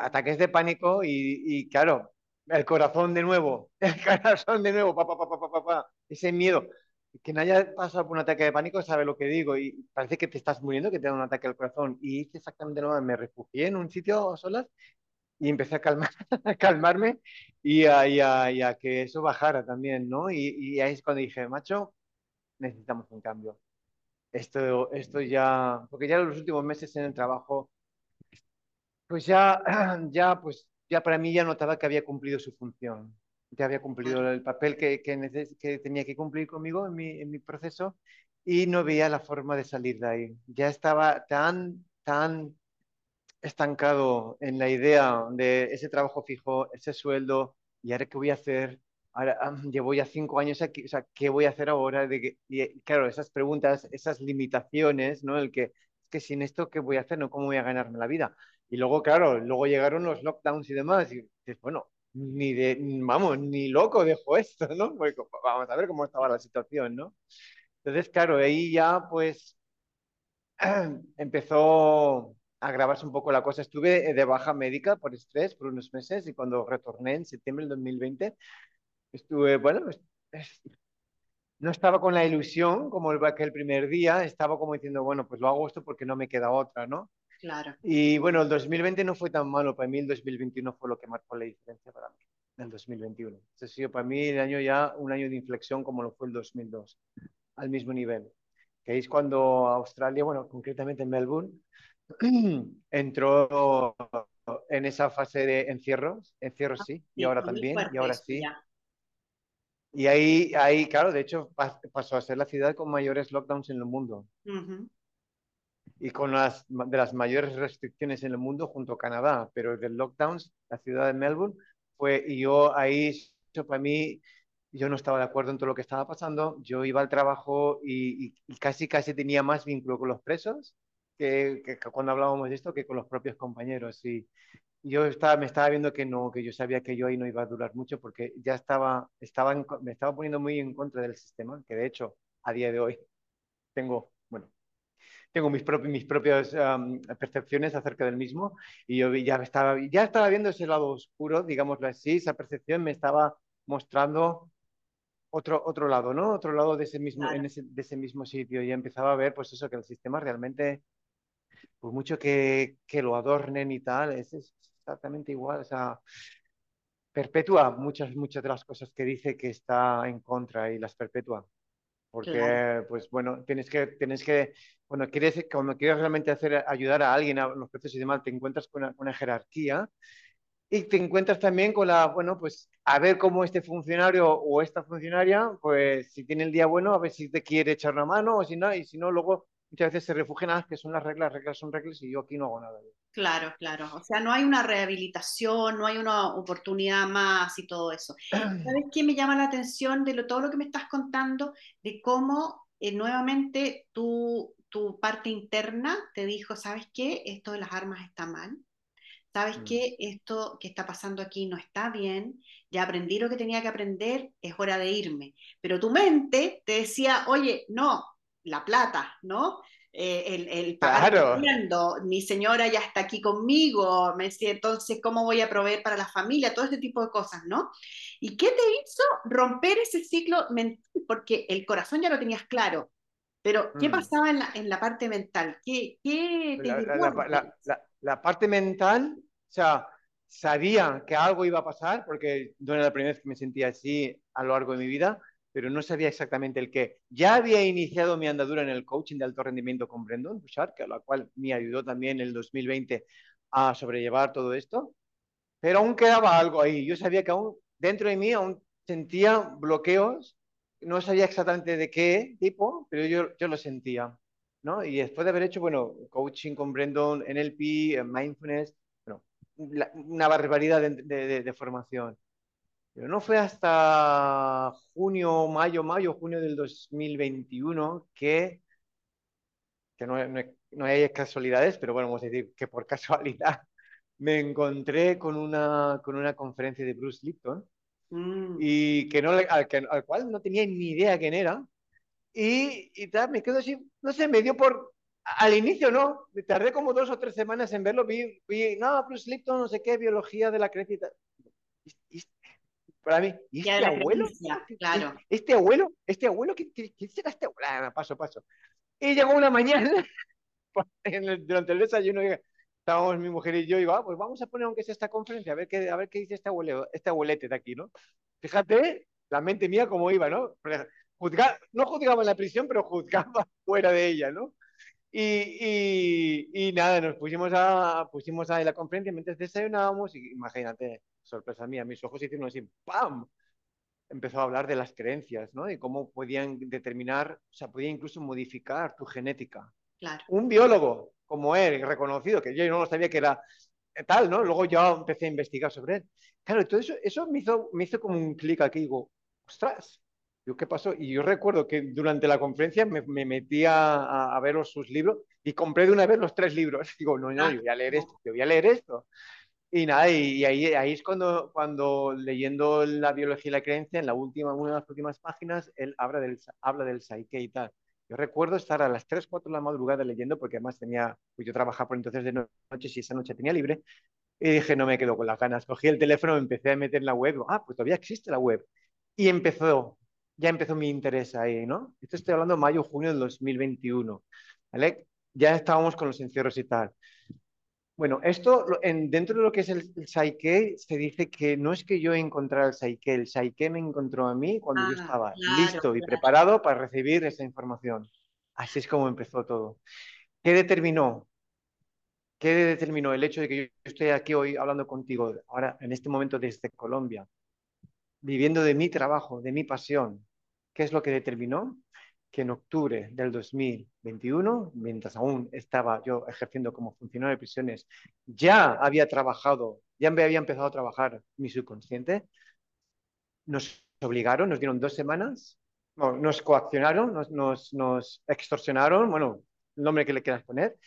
Ataques de pánico y, y claro, el corazón de nuevo, el corazón de nuevo, pa, pa, pa, ese miedo quien haya pasado por un ataque de pánico sabe lo que digo y parece que te estás muriendo, que te da un ataque al corazón. Y hice exactamente lo mismo, me refugié en un sitio a solas y empecé a, calmar, a calmarme y a, que eso bajara también, ¿no? Y, y, ahí es cuando dije, macho, necesitamos un cambio. Esto, esto ya, porque ya los últimos meses en el trabajo, pues ya, ya, pues ya para mí ya notaba que había cumplido su función ya había cumplido el papel que, que, tenía que cumplir conmigo en mi, en mi, proceso y no veía la forma de salir de ahí. Ya estaba tan, tan estancado en la idea de ese trabajo fijo, ese sueldo, y ahora qué voy a hacer, ahora ah, llevo ya cinco años aquí, o sea, ¿qué voy a hacer ahora? De que, y, claro, esas preguntas, esas limitaciones, ¿no? El que, es que sin esto, ¿qué voy a hacer? ¿No? ¿Cómo voy a ganarme la vida? Y luego, claro, luego llegaron los lockdowns y demás, y dices, bueno, ni de, vamos, ni loco dejó esto, ¿no? vamos a ver cómo estaba la situación, ¿no? Entonces, claro, ahí ya pues empezó a agravarse un poco la cosa. Estuve de baja médica por estrés por unos meses y cuando retorné en septiembre del 2020, estuve, bueno, no estaba con la ilusión como el, aquel primer día, estaba como diciendo, bueno, pues lo hago esto porque no me queda otra, ¿no? Claro. Y bueno, el 2020 no fue tan malo, para mí el 2021 fue lo que marcó la diferencia para mí, el 2021. Ha sido para mí el año ya un año de inflexión como lo fue el 2002, al mismo nivel. Que es cuando Australia, bueno, concretamente en Melbourne, entró en esa fase de encierros, encierros sí, y ahora también, y ahora sí. Y ahí, ahí, claro, de hecho pasó a ser la ciudad con mayores lockdowns en el mundo y con las de las mayores restricciones en el mundo junto a Canadá, pero del lockdowns, la ciudad de Melbourne fue, y yo ahí, para mí, yo no estaba de acuerdo en todo lo que estaba pasando, yo iba al trabajo y, casi, casi tenía más vínculo con los presos que, que, cuando hablábamos de esto que con los propios compañeros. Y yo estaba, me estaba viendo que no, que yo sabía que yo ahí no iba a durar mucho porque ya estaba, estaba me estaba poniendo muy en contra del sistema, que de hecho a día de hoy tengo tengo mis, propios, mis propias percepciones acerca del mismo y yo ya estaba, ya estaba viendo ese lado oscuro, digámoslo así, esa percepción me estaba mostrando otro, otro lado, ¿no? Otro lado de ese mismo, en ese, de ese mismo sitio y empezaba a ver pues eso, que el sistema realmente, por mucho que, que lo adornen y tal, es, es exactamente igual, o sea, perpetúa muchas, muchas de las cosas que dice que está en contra y las perpetúa porque pues bueno, tienes que, tienes que cuando quieres, cuando quieres realmente hacer, ayudar a alguien a los procesos y demás, te encuentras con una, jerarquía y te encuentras también con la, bueno, pues a ver cómo este funcionario o esta funcionaria, pues si tiene el día bueno, a ver si te quiere echar una mano o si no, y si no, luego muchas veces se refugian a que son las reglas, reglas son reglas y yo aquí no hago nada. Claro, claro. O sea, no hay una rehabilitación, no hay una oportunidad más y todo eso. ¿Sabes qué me llama la atención de todo lo que me estás contando? De cómo eh, nuevamente tu, tu parte interna te dijo, ¿sabes qué? Esto de las armas está mal. ¿Sabes mm. qué? Esto que está pasando aquí no está bien. Ya aprendí lo que tenía que aprender, es hora de irme. Pero tu mente te decía, oye, no, la plata, ¿no? Eh, el, el pagar mi señora ya está aquí conmigo, me decía, entonces, ¿cómo voy a proveer para la familia? Todo este tipo de cosas, ¿no? ¿Y qué te hizo romper ese ciclo mental? Porque el corazón ya lo tenías claro, pero ¿qué mm. pasaba en la, en la, parte mental? ¿Qué, qué te la, la, la, parte mental, o sea, sabía que algo iba a pasar, porque no era la primera vez que me sentía así a lo largo de mi vida, pero no sabía exactamente el qué. Ya había iniciado mi andadura en el coaching de alto rendimiento con Brendan Bouchard, que a la cual me ayudó también en el 2020 a sobrellevar todo esto. pero aún quedaba algo ahí. Yo sabía que aún dentro de mí aún sentía bloqueos, no sabía exactamente de qué tipo, pero yo, yo lo sentía. ¿no? Y después de haber hecho, bueno, coaching con Brandon, NLP, mindfulness, bueno, una barbaridad de, de, formación. Pero no fue hasta junio, mayo, mayo, junio del 2021 que, que no, no, no hay casualidades, pero bueno, vamos a decir que por casualidad me encontré con una, con una conferencia de Bruce Lipton mm. y que no, al, que, al, cual no tenía ni idea quién era. Y, y tal, me quedo así, no sé, me dio por, al inicio no, tardé como dos o tres semanas en verlo, vi, vi no, Bruce Lipton, no sé qué, biología de la creencia para mí, ¿y este abuelo? Claro. ¿Este abuelo? ¿Este abuelo? ¿Quién, será este abuelo? Ah, paso, paso. Y llegó una mañana, durante el desayuno, estábamos mi mujer y yo, y digo, ah, pues vamos a poner aunque sea esta conferencia, a ver qué, a ver qué dice este, abuelo, este abuelete de aquí, ¿no? Fíjate la mente mía cómo iba, ¿no? Juzga, no juzgaba en la prisión, pero juzgaba fuera de ella, ¿no? Y, y, y, nada, nos pusimos a, pusimos a la conferencia mientras desayunábamos y imagínate, sorpresa mía, mis ojos hicieron así, ¡pam! Empezó a hablar de las creencias, ¿no? Y cómo podían determinar, o sea, podía incluso modificar tu genética. Claro. Un biólogo como él, reconocido, que yo no sabía que era tal, ¿no? Luego yo empecé a investigar sobre él. Claro, todo eso, eso me, hizo, me hizo como un clic aquí, digo, ostras, ¿qué pasó? Y yo recuerdo que durante la conferencia me, me metí a, a, ver sus libros y compré de una vez los tres libros. Digo, no, no, ah, yo voy a leer esto, yo voy a leer esto. Y nada, y, ahí, ahí es cuando, cuando leyendo la biología y la creencia, en la última, una de las últimas páginas, él habla del, habla del psyche y tal. Yo recuerdo estar a las 3, 4 de la madrugada leyendo, porque además tenía, pues yo trabajaba por entonces de noche, y esa noche tenía libre, y dije, no me quedo con las ganas. Cogí el teléfono, me empecé a meter en la web, ah, pues todavía existe la web. Y empezó, ya empezó mi interés ahí, ¿no? Esto estoy hablando de mayo, junio del 2021, ¿vale? Ya estábamos con los encierros y tal. Bueno, esto en, dentro de lo que es el, el, se dice que no es que yo encontrara el Psyche, el Psyche me encontró a mí cuando yo ah, estaba listo y preparado para recibir esa información. Así es como empezó todo. ¿Qué determinó? ¿Qué determinó el hecho de que yo estoy aquí hoy hablando contigo, ahora en este momento desde Colombia, viviendo de mi trabajo, de mi pasión? ¿Qué es lo que determinó? que en octubre del 2021, mientras aún estaba yo ejerciendo como funcionario de prisiones, ya había trabajado, ya me había empezado a trabajar mi subconsciente, nos obligaron, nos dieron dos semanas, nos coaccionaron, nos, nos, nos extorsionaron, bueno, el nombre que le quieras poner,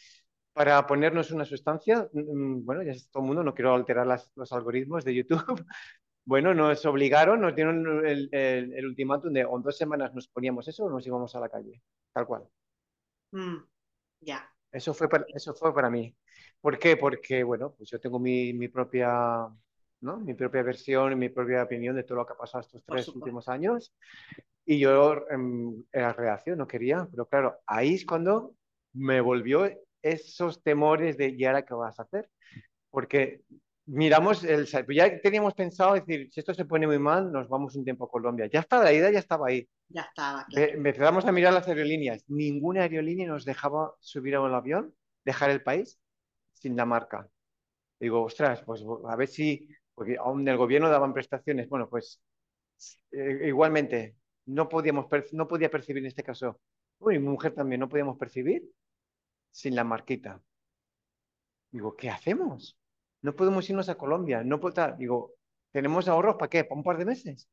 para ponernos una sustancia, mm, bueno, ya es todo el mundo, no quiero alterar las, los algoritmos de YouTube, bueno, nos obligaron, nos dieron el, el, el ultimátum de en dos semanas nos poníamos eso o nos íbamos a la calle, tal cual. Mm, ya. Eso fue para, eso fue para mí. ¿Por qué? Porque, bueno, pues yo tengo mi, mi propia, ¿no? Mi propia versión, mi propia opinión de todo lo que ha pasado estos tres últimos años. Y yo en, la reacción no quería, pero claro, ahí es cuando me volvió esos temores de ¿y ahora qué vas a hacer? Porque miramos el ya teníamos pensado decir, si esto se pone muy mal, nos vamos un tiempo a Colombia. Ya estaba la idea, ya estaba ahí. Ya estaba. Claro. Empezamos a mirar las aerolíneas. Ninguna aerolínea nos dejaba subir a un avión, dejar el país sin la marca. Digo, ostras, pues a ver si, porque aún el gobierno daban prestaciones. Bueno, pues eh, igualmente, no, podíamos, no podía percibir en este caso. Uy, mujer también no podíamos percibir sin la marquita. Digo, ¿qué hacemos? No podemos irnos a Colombia, no puedo, digo, ¿tenemos ahorros para qué? ¿Para un par de meses?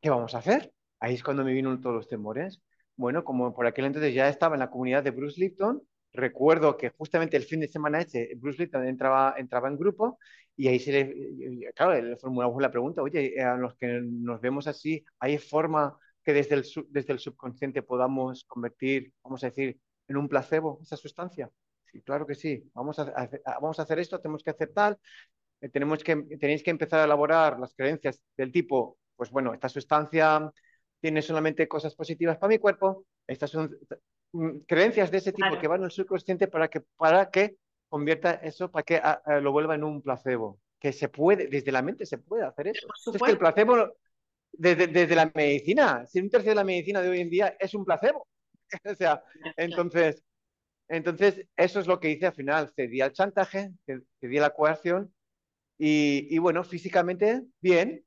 ¿Qué vamos a hacer? Ahí es cuando me vino todos los temores. Bueno, como por aquel entonces ya estaba en la comunidad de Bruce Lipton, recuerdo que justamente el fin de semana ese, Bruce Lipton entraba, entraba en grupo y ahí se le, claro, le formulamos la pregunta, oye, a los que nos vemos así, ¿hay forma que desde el, desde el subconsciente podamos convertir, vamos a decir, en un placebo esa sustancia? Claro que sí, vamos a, hacer, vamos a hacer esto, tenemos que hacer tal, eh, tenemos que, tenéis que empezar a elaborar las creencias del tipo, pues bueno, esta sustancia tiene solamente cosas positivas para mi cuerpo, estas son mm, creencias de ese tipo claro. que van al subconsciente para que, para que convierta eso, para que a, a, lo vuelva en un placebo, que se puede, desde la mente se puede hacer eso. Es que el placebo, desde, desde la medicina, si un tercio de la medicina de hoy en día es un placebo. o sea, entonces, entonces, eso es lo que hice al final. Cedí al chantaje, cedí a la coerción Y, bueno, físicamente bien,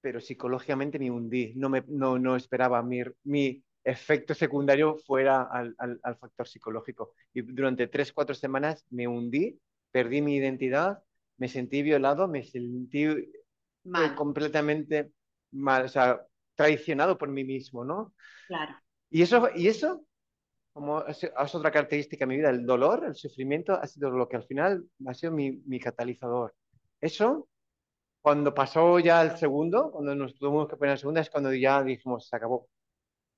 pero psicológicamente me hundí. No, me, no, no esperaba mi, mi efecto secundario fuera al, al, factor psicológico. Y durante tres, cuatro semanas me hundí, perdí mi identidad, me sentí violado, me sentí eh, completamente mal, o sea, traicionado por mí mismo, ¿no? Claro. Y eso, y eso es, otra característica de mi vida, el dolor, el sufrimiento ha sido lo que al final ha sido mi, catalizador. Eso, cuando pasó ya el segundo, cuando nos tuvimos que poner el segundo, es cuando ya dijimos, se acabó.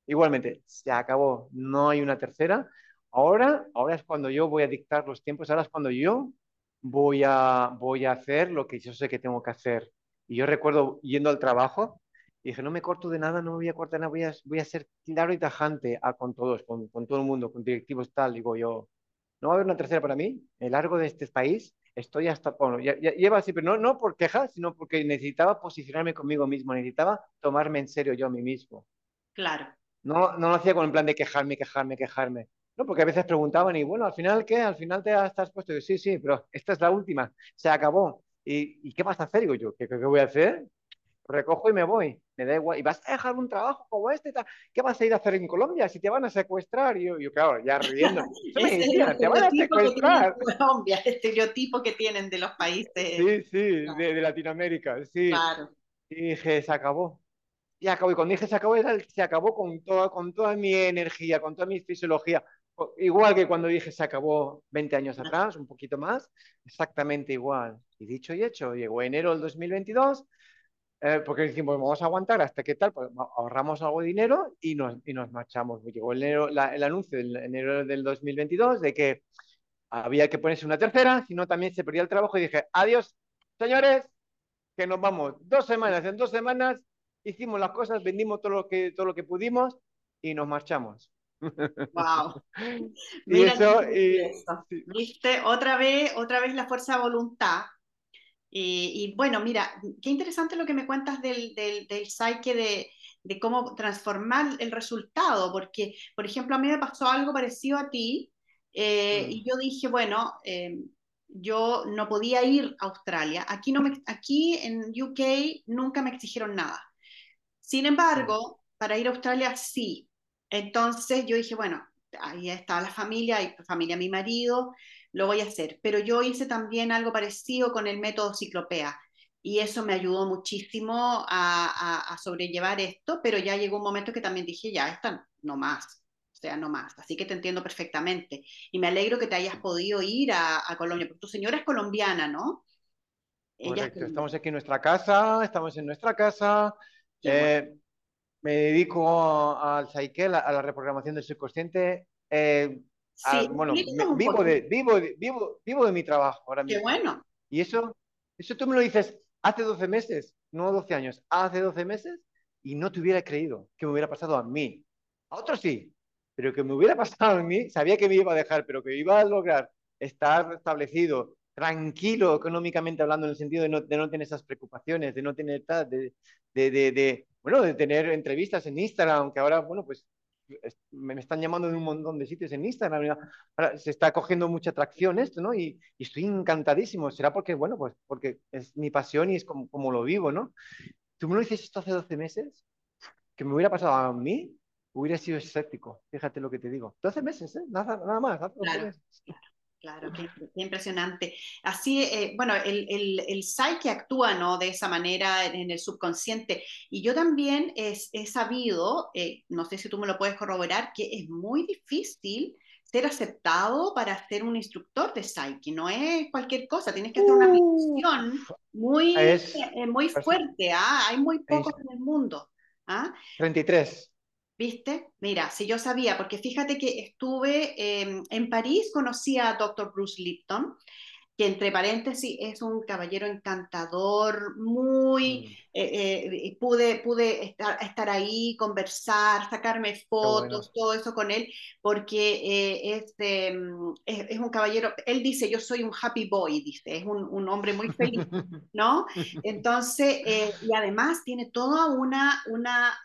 Igualmente, se acabó, no hay una tercera. Ahora, ahora es cuando yo voy a dictar los tiempos, ahora es cuando yo voy a, voy a hacer lo que yo sé que tengo que hacer. Y yo recuerdo yendo al trabajo, y dije, no me corto de nada, no me voy a cortar nada, voy a, voy a ser claro y tajante a, con todos, con, con, todo el mundo, con directivos tal. Digo yo, no va a haber una tercera para mí, el largo de este país, estoy hasta, bueno, ya, lleva así, pero no, no por quejas, sino porque necesitaba posicionarme conmigo mismo, necesitaba tomarme en serio yo a mí mismo. Claro. No, no lo hacía con el plan de quejarme, quejarme, quejarme. No, porque a veces preguntaban y bueno, al final, ¿qué? Al final te has puesto. Yo, sí, sí, pero esta es la última, se acabó. ¿Y, ¿y qué vas a hacer? Digo yo, ¿qué, qué voy a hacer? recojo y me voy, me da igual. ¿Y vas a dejar un trabajo como este? ¿Qué vas a ir a hacer en Colombia si te van a secuestrar? Y yo, yo claro, ya riendo. te van a secuestrar. Colombia, el estereotipo que tienen de los países. Sí, sí, de, de, Latinoamérica, sí. Claro. Y dije, se acabó. Y acabó. Y cuando dije se acabó, se acabó con toda, con toda mi energía, con toda mi fisiología. Igual que cuando dije se acabó 20 años atrás, un poquito más, exactamente igual. Y dicho y hecho, llegó enero del 2022 eh, porque dijimos, vamos a aguantar hasta que tal, pues ahorramos algo de dinero y nos, y nos marchamos. Llegó el, enero, el anuncio en enero del 2022 de que había que ponerse una tercera, si no también se perdía el trabajo y dije, adiós, señores, que nos vamos dos semanas. En dos semanas hicimos las cosas, vendimos todo lo que, todo lo que pudimos y nos marchamos. Wow. y eso, ¿Viste? Otra vez, otra vez la fuerza de voluntad y, bueno, mira, qué interesante lo que me cuentas del, del, del psyche de, de, cómo transformar el resultado, porque, por ejemplo, a mí me pasó algo parecido a ti, eh, y mm. yo dije, bueno, eh, yo no podía ir a Australia. Aquí, no me, aquí en UK nunca me exigieron nada. Sin embargo, para ir a Australia sí. Entonces yo dije, bueno, ahí está la familia, y familia mi marido, lo voy a hacer. Pero yo hice también algo parecido con el método ciclopea y eso me ayudó muchísimo a, sobrellevar esto, pero ya llegó un momento que también dije, ya, esta no más, o sea, no más. Así que te entiendo perfectamente. Y me alegro que te hayas podido ir a, Colombia, porque tu señora es colombiana, ¿no? Correcto, estamos aquí en nuestra casa, estamos en nuestra casa. Eh, me dedico al Psyche, a la reprogramación del subconsciente. Eh, Ah, bueno, vivo de, vivo, vivo, vivo de mi trabajo ahora mismo. Qué bueno. Y eso, eso tú me lo dices hace 12 meses, no 12 años, hace 12 meses y no te hubiera creído que me hubiera pasado a mí. A otros sí, pero que me hubiera pasado a mí, sabía que me iba a dejar, pero que iba a lograr estar establecido, tranquilo económicamente hablando, en el sentido de no, de no tener esas preocupaciones, de no tener, de, de, de, de, bueno, de tener entrevistas en Instagram, que ahora, bueno, pues me están llamando de un montón de sitios en Instagram. se está cogiendo mucha atracción esto, ¿no? Y, estoy encantadísimo. Será porque, bueno, pues porque es mi pasión y es como, como lo vivo, ¿no? Tú me lo dices esto hace 12 meses, que me hubiera pasado a mí, hubiera sido escéptico. Fíjate lo que te digo. 12 meses, ¿eh? Nada, nada más. Claro, qué, impresionante. Así, eh, bueno, el, el, el psique actúa, ¿no? De esa manera en el subconsciente. Y yo también he, he sabido, eh, no sé si tú me lo puedes corroborar, que es muy difícil ser aceptado para ser un instructor de Psyche. No es cualquier cosa, tienes que hacer una misión muy, eh, muy fuerte. ¿ah? Hay muy pocos en el mundo. ¿ah? 33. ¿Viste? Mira, si yo sabía, porque fíjate que estuve em, en París, conocí a Dr. Bruce Lipton, que entre paréntesis es un caballero encantador, muy, mm. eh, eh, pude, pude estar, estar, ahí, conversar, sacarme fotos, todo eso con él, porque eh, em, es, es, un caballero, él dice, yo soy un happy boy, dice, es un, un hombre muy feliz, ¿no? Entonces, y además tiene toda una, una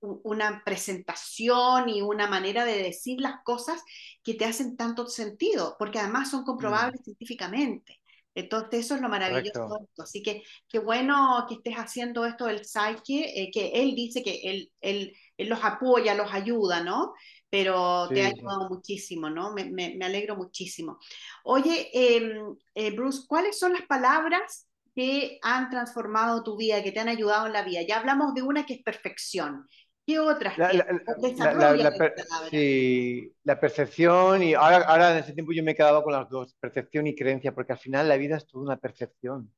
una presentación y una manera de decir las cosas que te hacen tanto sentido, porque además son comprobables mm. científicamente. Entonces, eso es lo maravilloso de esto. Así que qué bueno que estés haciendo esto del Psyche, eh, que él dice que él, él, él, los apoya, los ayuda, ¿no? Pero te ha ayudado muchísimo, ¿no? Me, me, me, alegro muchísimo. Oye, em, eh, Bruce, ¿cuáles son las palabras que han transformado tu vida, que te han ayudado en la vida? Ya hablamos de una que es perfección. ¿Qué otras? La, la, la, sí, la percepción y ahora, ahora en ese tiempo yo me he quedado con las dos, percepción y creencia, porque al final la vida es toda una percepción.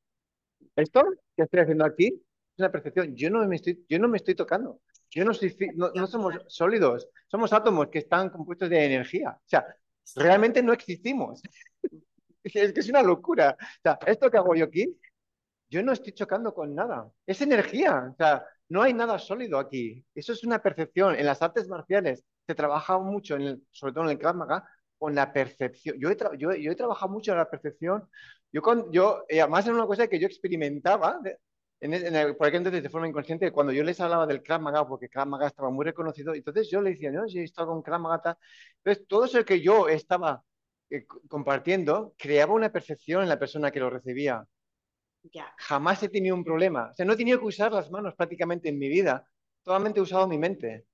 Esto que estoy haciendo aquí es una percepción. Yo no me estoy, yo no me estoy tocando. Yo no, soy, no, no somos sólidos, somos átomos que están compuestos de energía. O sea, realmente no existimos. Es que es una locura. O sea, esto que hago yo aquí, yo no estoy chocando con nada. Es energía. O sea, no hay nada sólido aquí. Eso es una percepción. En las artes marciales se trabaja mucho, en sobre todo en el Krav Maga, con la percepción. Yo he, yo, trabajado mucho en la percepción. Yo, yo eh, además era una cosa que yo experimentaba en, por aquel entonces de forma inconsciente, cuando yo les hablaba del Krav Maga, porque Krav Maga estaba muy reconocido, entonces yo le decía, no, si he estado con Krav Maga, entonces todo eso que yo estaba eh, compartiendo creaba una percepción en la persona que lo recibía. Jamás he tenido un problema. O sea, no he tenido que usar las manos prácticamente en mi vida. Solamente he usado mi mente.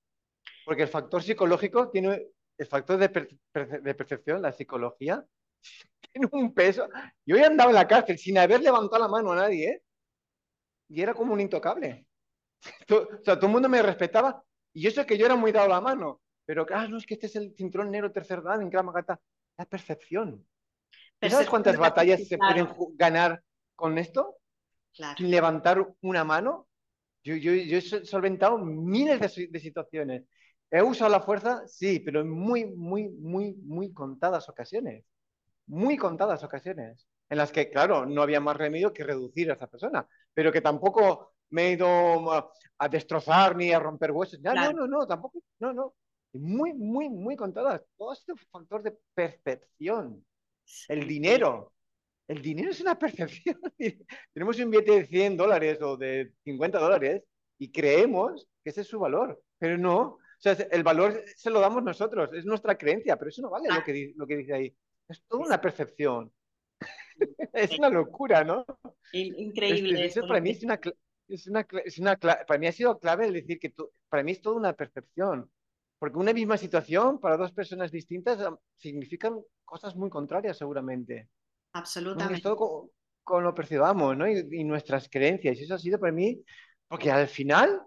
Porque el factor psicológico tiene, el factor de, percepción, la psicología, tiene un peso. Yo he andado en la cárcel sin haber levantado la mano a nadie, ¿eh? Y era como un intocable. o sea, todo el mundo me respetaba. Y yo sé que yo era muy dado la mano. Pero, ah, no, es que este es el cinturón negro tercer dan en Gramagata. La percepción. ¿Sabes cuántas batallas se pueden ganar con esto, levantar una mano. Yo, yo, yo, he solventado miles de, situaciones. He usado la fuerza, sí, pero en muy, muy, muy, muy contadas ocasiones. Muy contadas ocasiones. En las que, claro, no había más remedio que reducir a esa persona, pero que tampoco me he ido a, destrozar ni a romper huesos. No, no, no, no, tampoco, no, no. Muy, muy, muy contadas. Todo este factor de percepción. El dinero. El dinero es una percepción. Tenemos un billete de 100 dólares o de 50 dólares y creemos que ese es su valor, pero no. O sea, el valor se lo damos nosotros, es nuestra creencia, pero eso no vale lo que, lo que dice ahí. Es toda una percepción. es una locura, ¿no? Increíble. eso para mí es una, es una, es una, para mí ha sido clave el decir que para mí es toda una percepción. Porque una misma situación para dos personas distintas significan cosas muy contrarias seguramente. Absolutamente. Todo como, lo percibamos, ¿no? Y, nuestras creencias. Y eso ha sido para mí, porque al final,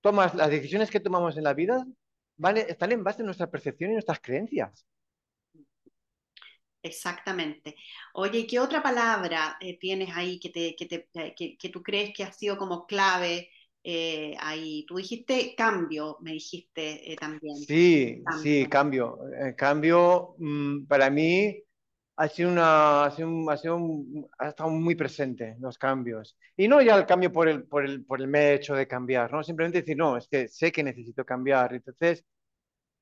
tomas las decisiones que tomamos en la vida vale, están en base a nuestra percepción y nuestras creencias. Exactamente. Oye, ¿qué otra palabra eh, tienes ahí que, te, que, te, que, que, tú crees que ha sido como clave eh, ahí? Tú dijiste cambio, me dijiste eh, también. Sí, sí, cambio. cambio, mm, para mí, ha sido una, ha sido, ha sido ha estado muy presente los cambios. Y no ya el cambio por el, por el, por el hecho de cambiar, ¿no? Simplemente decir, no, es que sé que necesito cambiar. Entonces,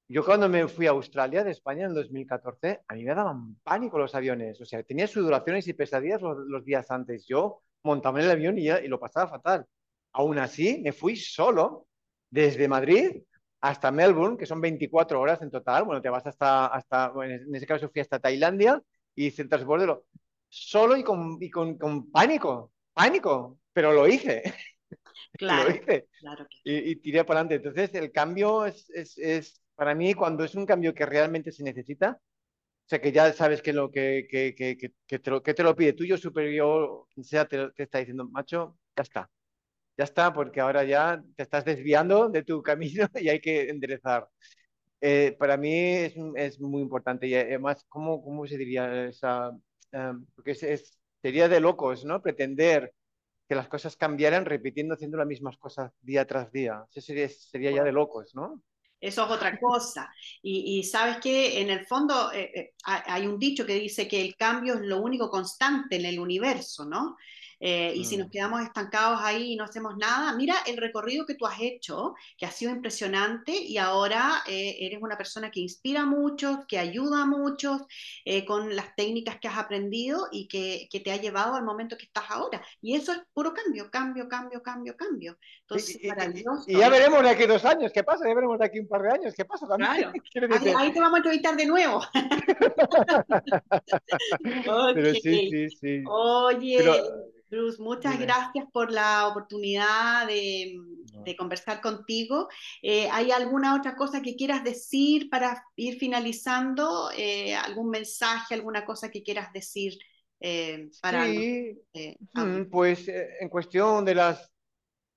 yo cuando me fui a Australia de España en el 2014, a mí me daban pánico los aviones. O sea, tenía sudoraciones y pesadillas los, los días antes. Yo montaba en el avión y, y lo pasaba fatal. Aún así, me fui solo desde Madrid hasta Melbourne, que son 24 horas en total. Bueno, te vas hasta, hasta en ese caso fui hasta Tailandia y hice el transbordero solo y con, y con, con pánico, pánico, pero lo hice. Claro, lo hice. Claro y, y, tiré para adelante. Entonces, el cambio es, es, es, para mí, cuando es un cambio que realmente se necesita, o sea, que ya sabes que, lo, que, que, que, que te, lo, que te lo pide tuyo superior, quien sea, te, te está diciendo, macho, ya está. Ya está, porque ahora ya te estás desviando de tu camino y hay que enderezar. Eh, para mí es, es, muy importante y además, ¿cómo, cómo se diría esa? Um, porque es, sería de locos, ¿no? Pretender que las cosas cambiaran repitiendo, haciendo las mismas cosas día tras día. Eso sería, sería ya de locos, ¿no? Eso es otra cosa. Y, y sabes que en el fondo eh, eh, hay un dicho que dice que el cambio es lo único constante en el universo, ¿no? Eh, y si nos Mm. quedamos estancados ahí y no hacemos nada, mira el recorrido que tú has hecho, que ha sido impresionante y ahora eh, eres una persona que inspira a muchos, que ayuda a muchos eh, con las técnicas que has aprendido y que, que te ha llevado al momento que estás ahora. Y eso es puro cambio, cambio, cambio, cambio, cambio. Entonces, Y, maravilloso. y ya veremos de aquí dos años qué pasa, ya veremos de aquí un par de años qué pasa también. Claro. Ahí, ahí te vamos a entrevistar de nuevo. pero Ok. sí, sí, sí. Oye, Pero, Bruce, muchas dime. gracias por la oportunidad de, No. de conversar contigo. Eh, ¿Hay alguna otra cosa que quieras decir para ir finalizando? Eh, ¿Algún mensaje, alguna cosa que quieras decir eh, para Sí, eh, mm, pues eh, en cuestión de las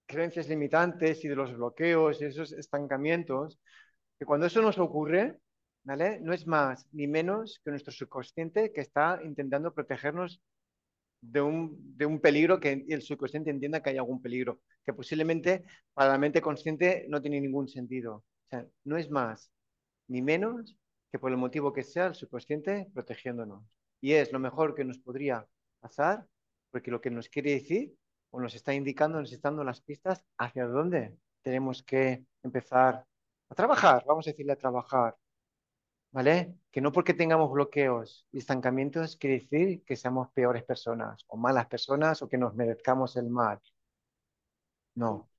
creencias limitantes y de los bloqueos y esos estancamientos, que cuando eso nos ocurre, ¿vale? No es más ni menos que nuestro subconsciente que está intentando protegernos de un, de un peligro que el subconsciente entienda que hay algún peligro, que posiblemente para la mente consciente no tiene ningún sentido. O sea, no es más ni menos que por el motivo que sea el subconsciente protegiéndonos. Y es lo mejor que nos podría pasar, porque lo que nos quiere decir o nos está indicando, nos está dando las pistas hacia dónde tenemos que empezar a trabajar, vamos a decirle a trabajar, ¿vale? Que no porque tengamos bloqueos y estancamientos quiere decir que seamos peores personas o malas personas o que nos merezcamos el mal. No,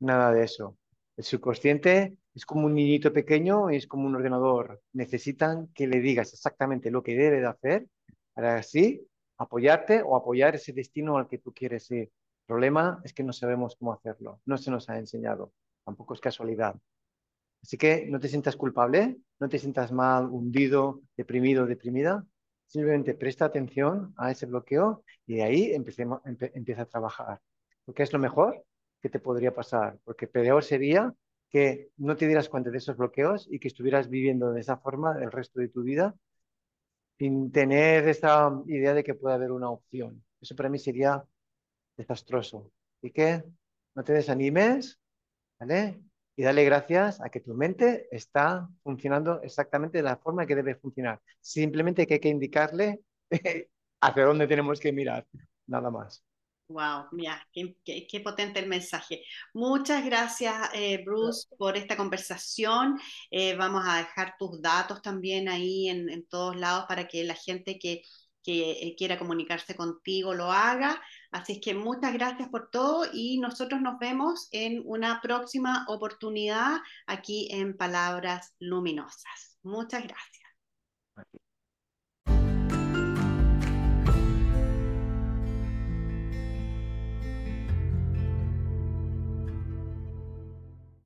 nada de eso. El subconsciente es como un niñito pequeño y es como un ordenador. Necesitan que le digas exactamente lo que debe de hacer para así apoyarte o apoyar ese destino al que tú quieres ir. El problema es que no sabemos cómo hacerlo, no se nos ha enseñado, tampoco es casualidad. Así que no te sientas culpable, no te sientas mal, hundido, deprimido, deprimida. Simplemente presta atención a ese bloqueo y de ahí empecemos, empe- empieza a trabajar. Porque es lo mejor que te podría pasar. Porque peor sería que no te dieras cuenta de esos bloqueos y que estuvieras viviendo de esa forma el resto de tu vida sin tener esa idea de que puede haber una opción. Eso para mí sería desastroso. Así que no te desanimes, ¿vale? Y dale gracias a que tu mente está funcionando exactamente de la forma que debe funcionar. Simplemente que hay que indicarle hacia dónde tenemos que mirar, nada más. Wow, mira, qué, qué- potente el mensaje. Muchas gracias, eh, Bruce, por esta conversación. Eh, vamos a dejar tus datos también ahí en, en todos lados para que la gente que, que quiera comunicarse contigo lo haga. Así es que muchas gracias por todo y nosotros nos vemos en una próxima oportunidad aquí en Palabras Luminosas. Muchas gracias.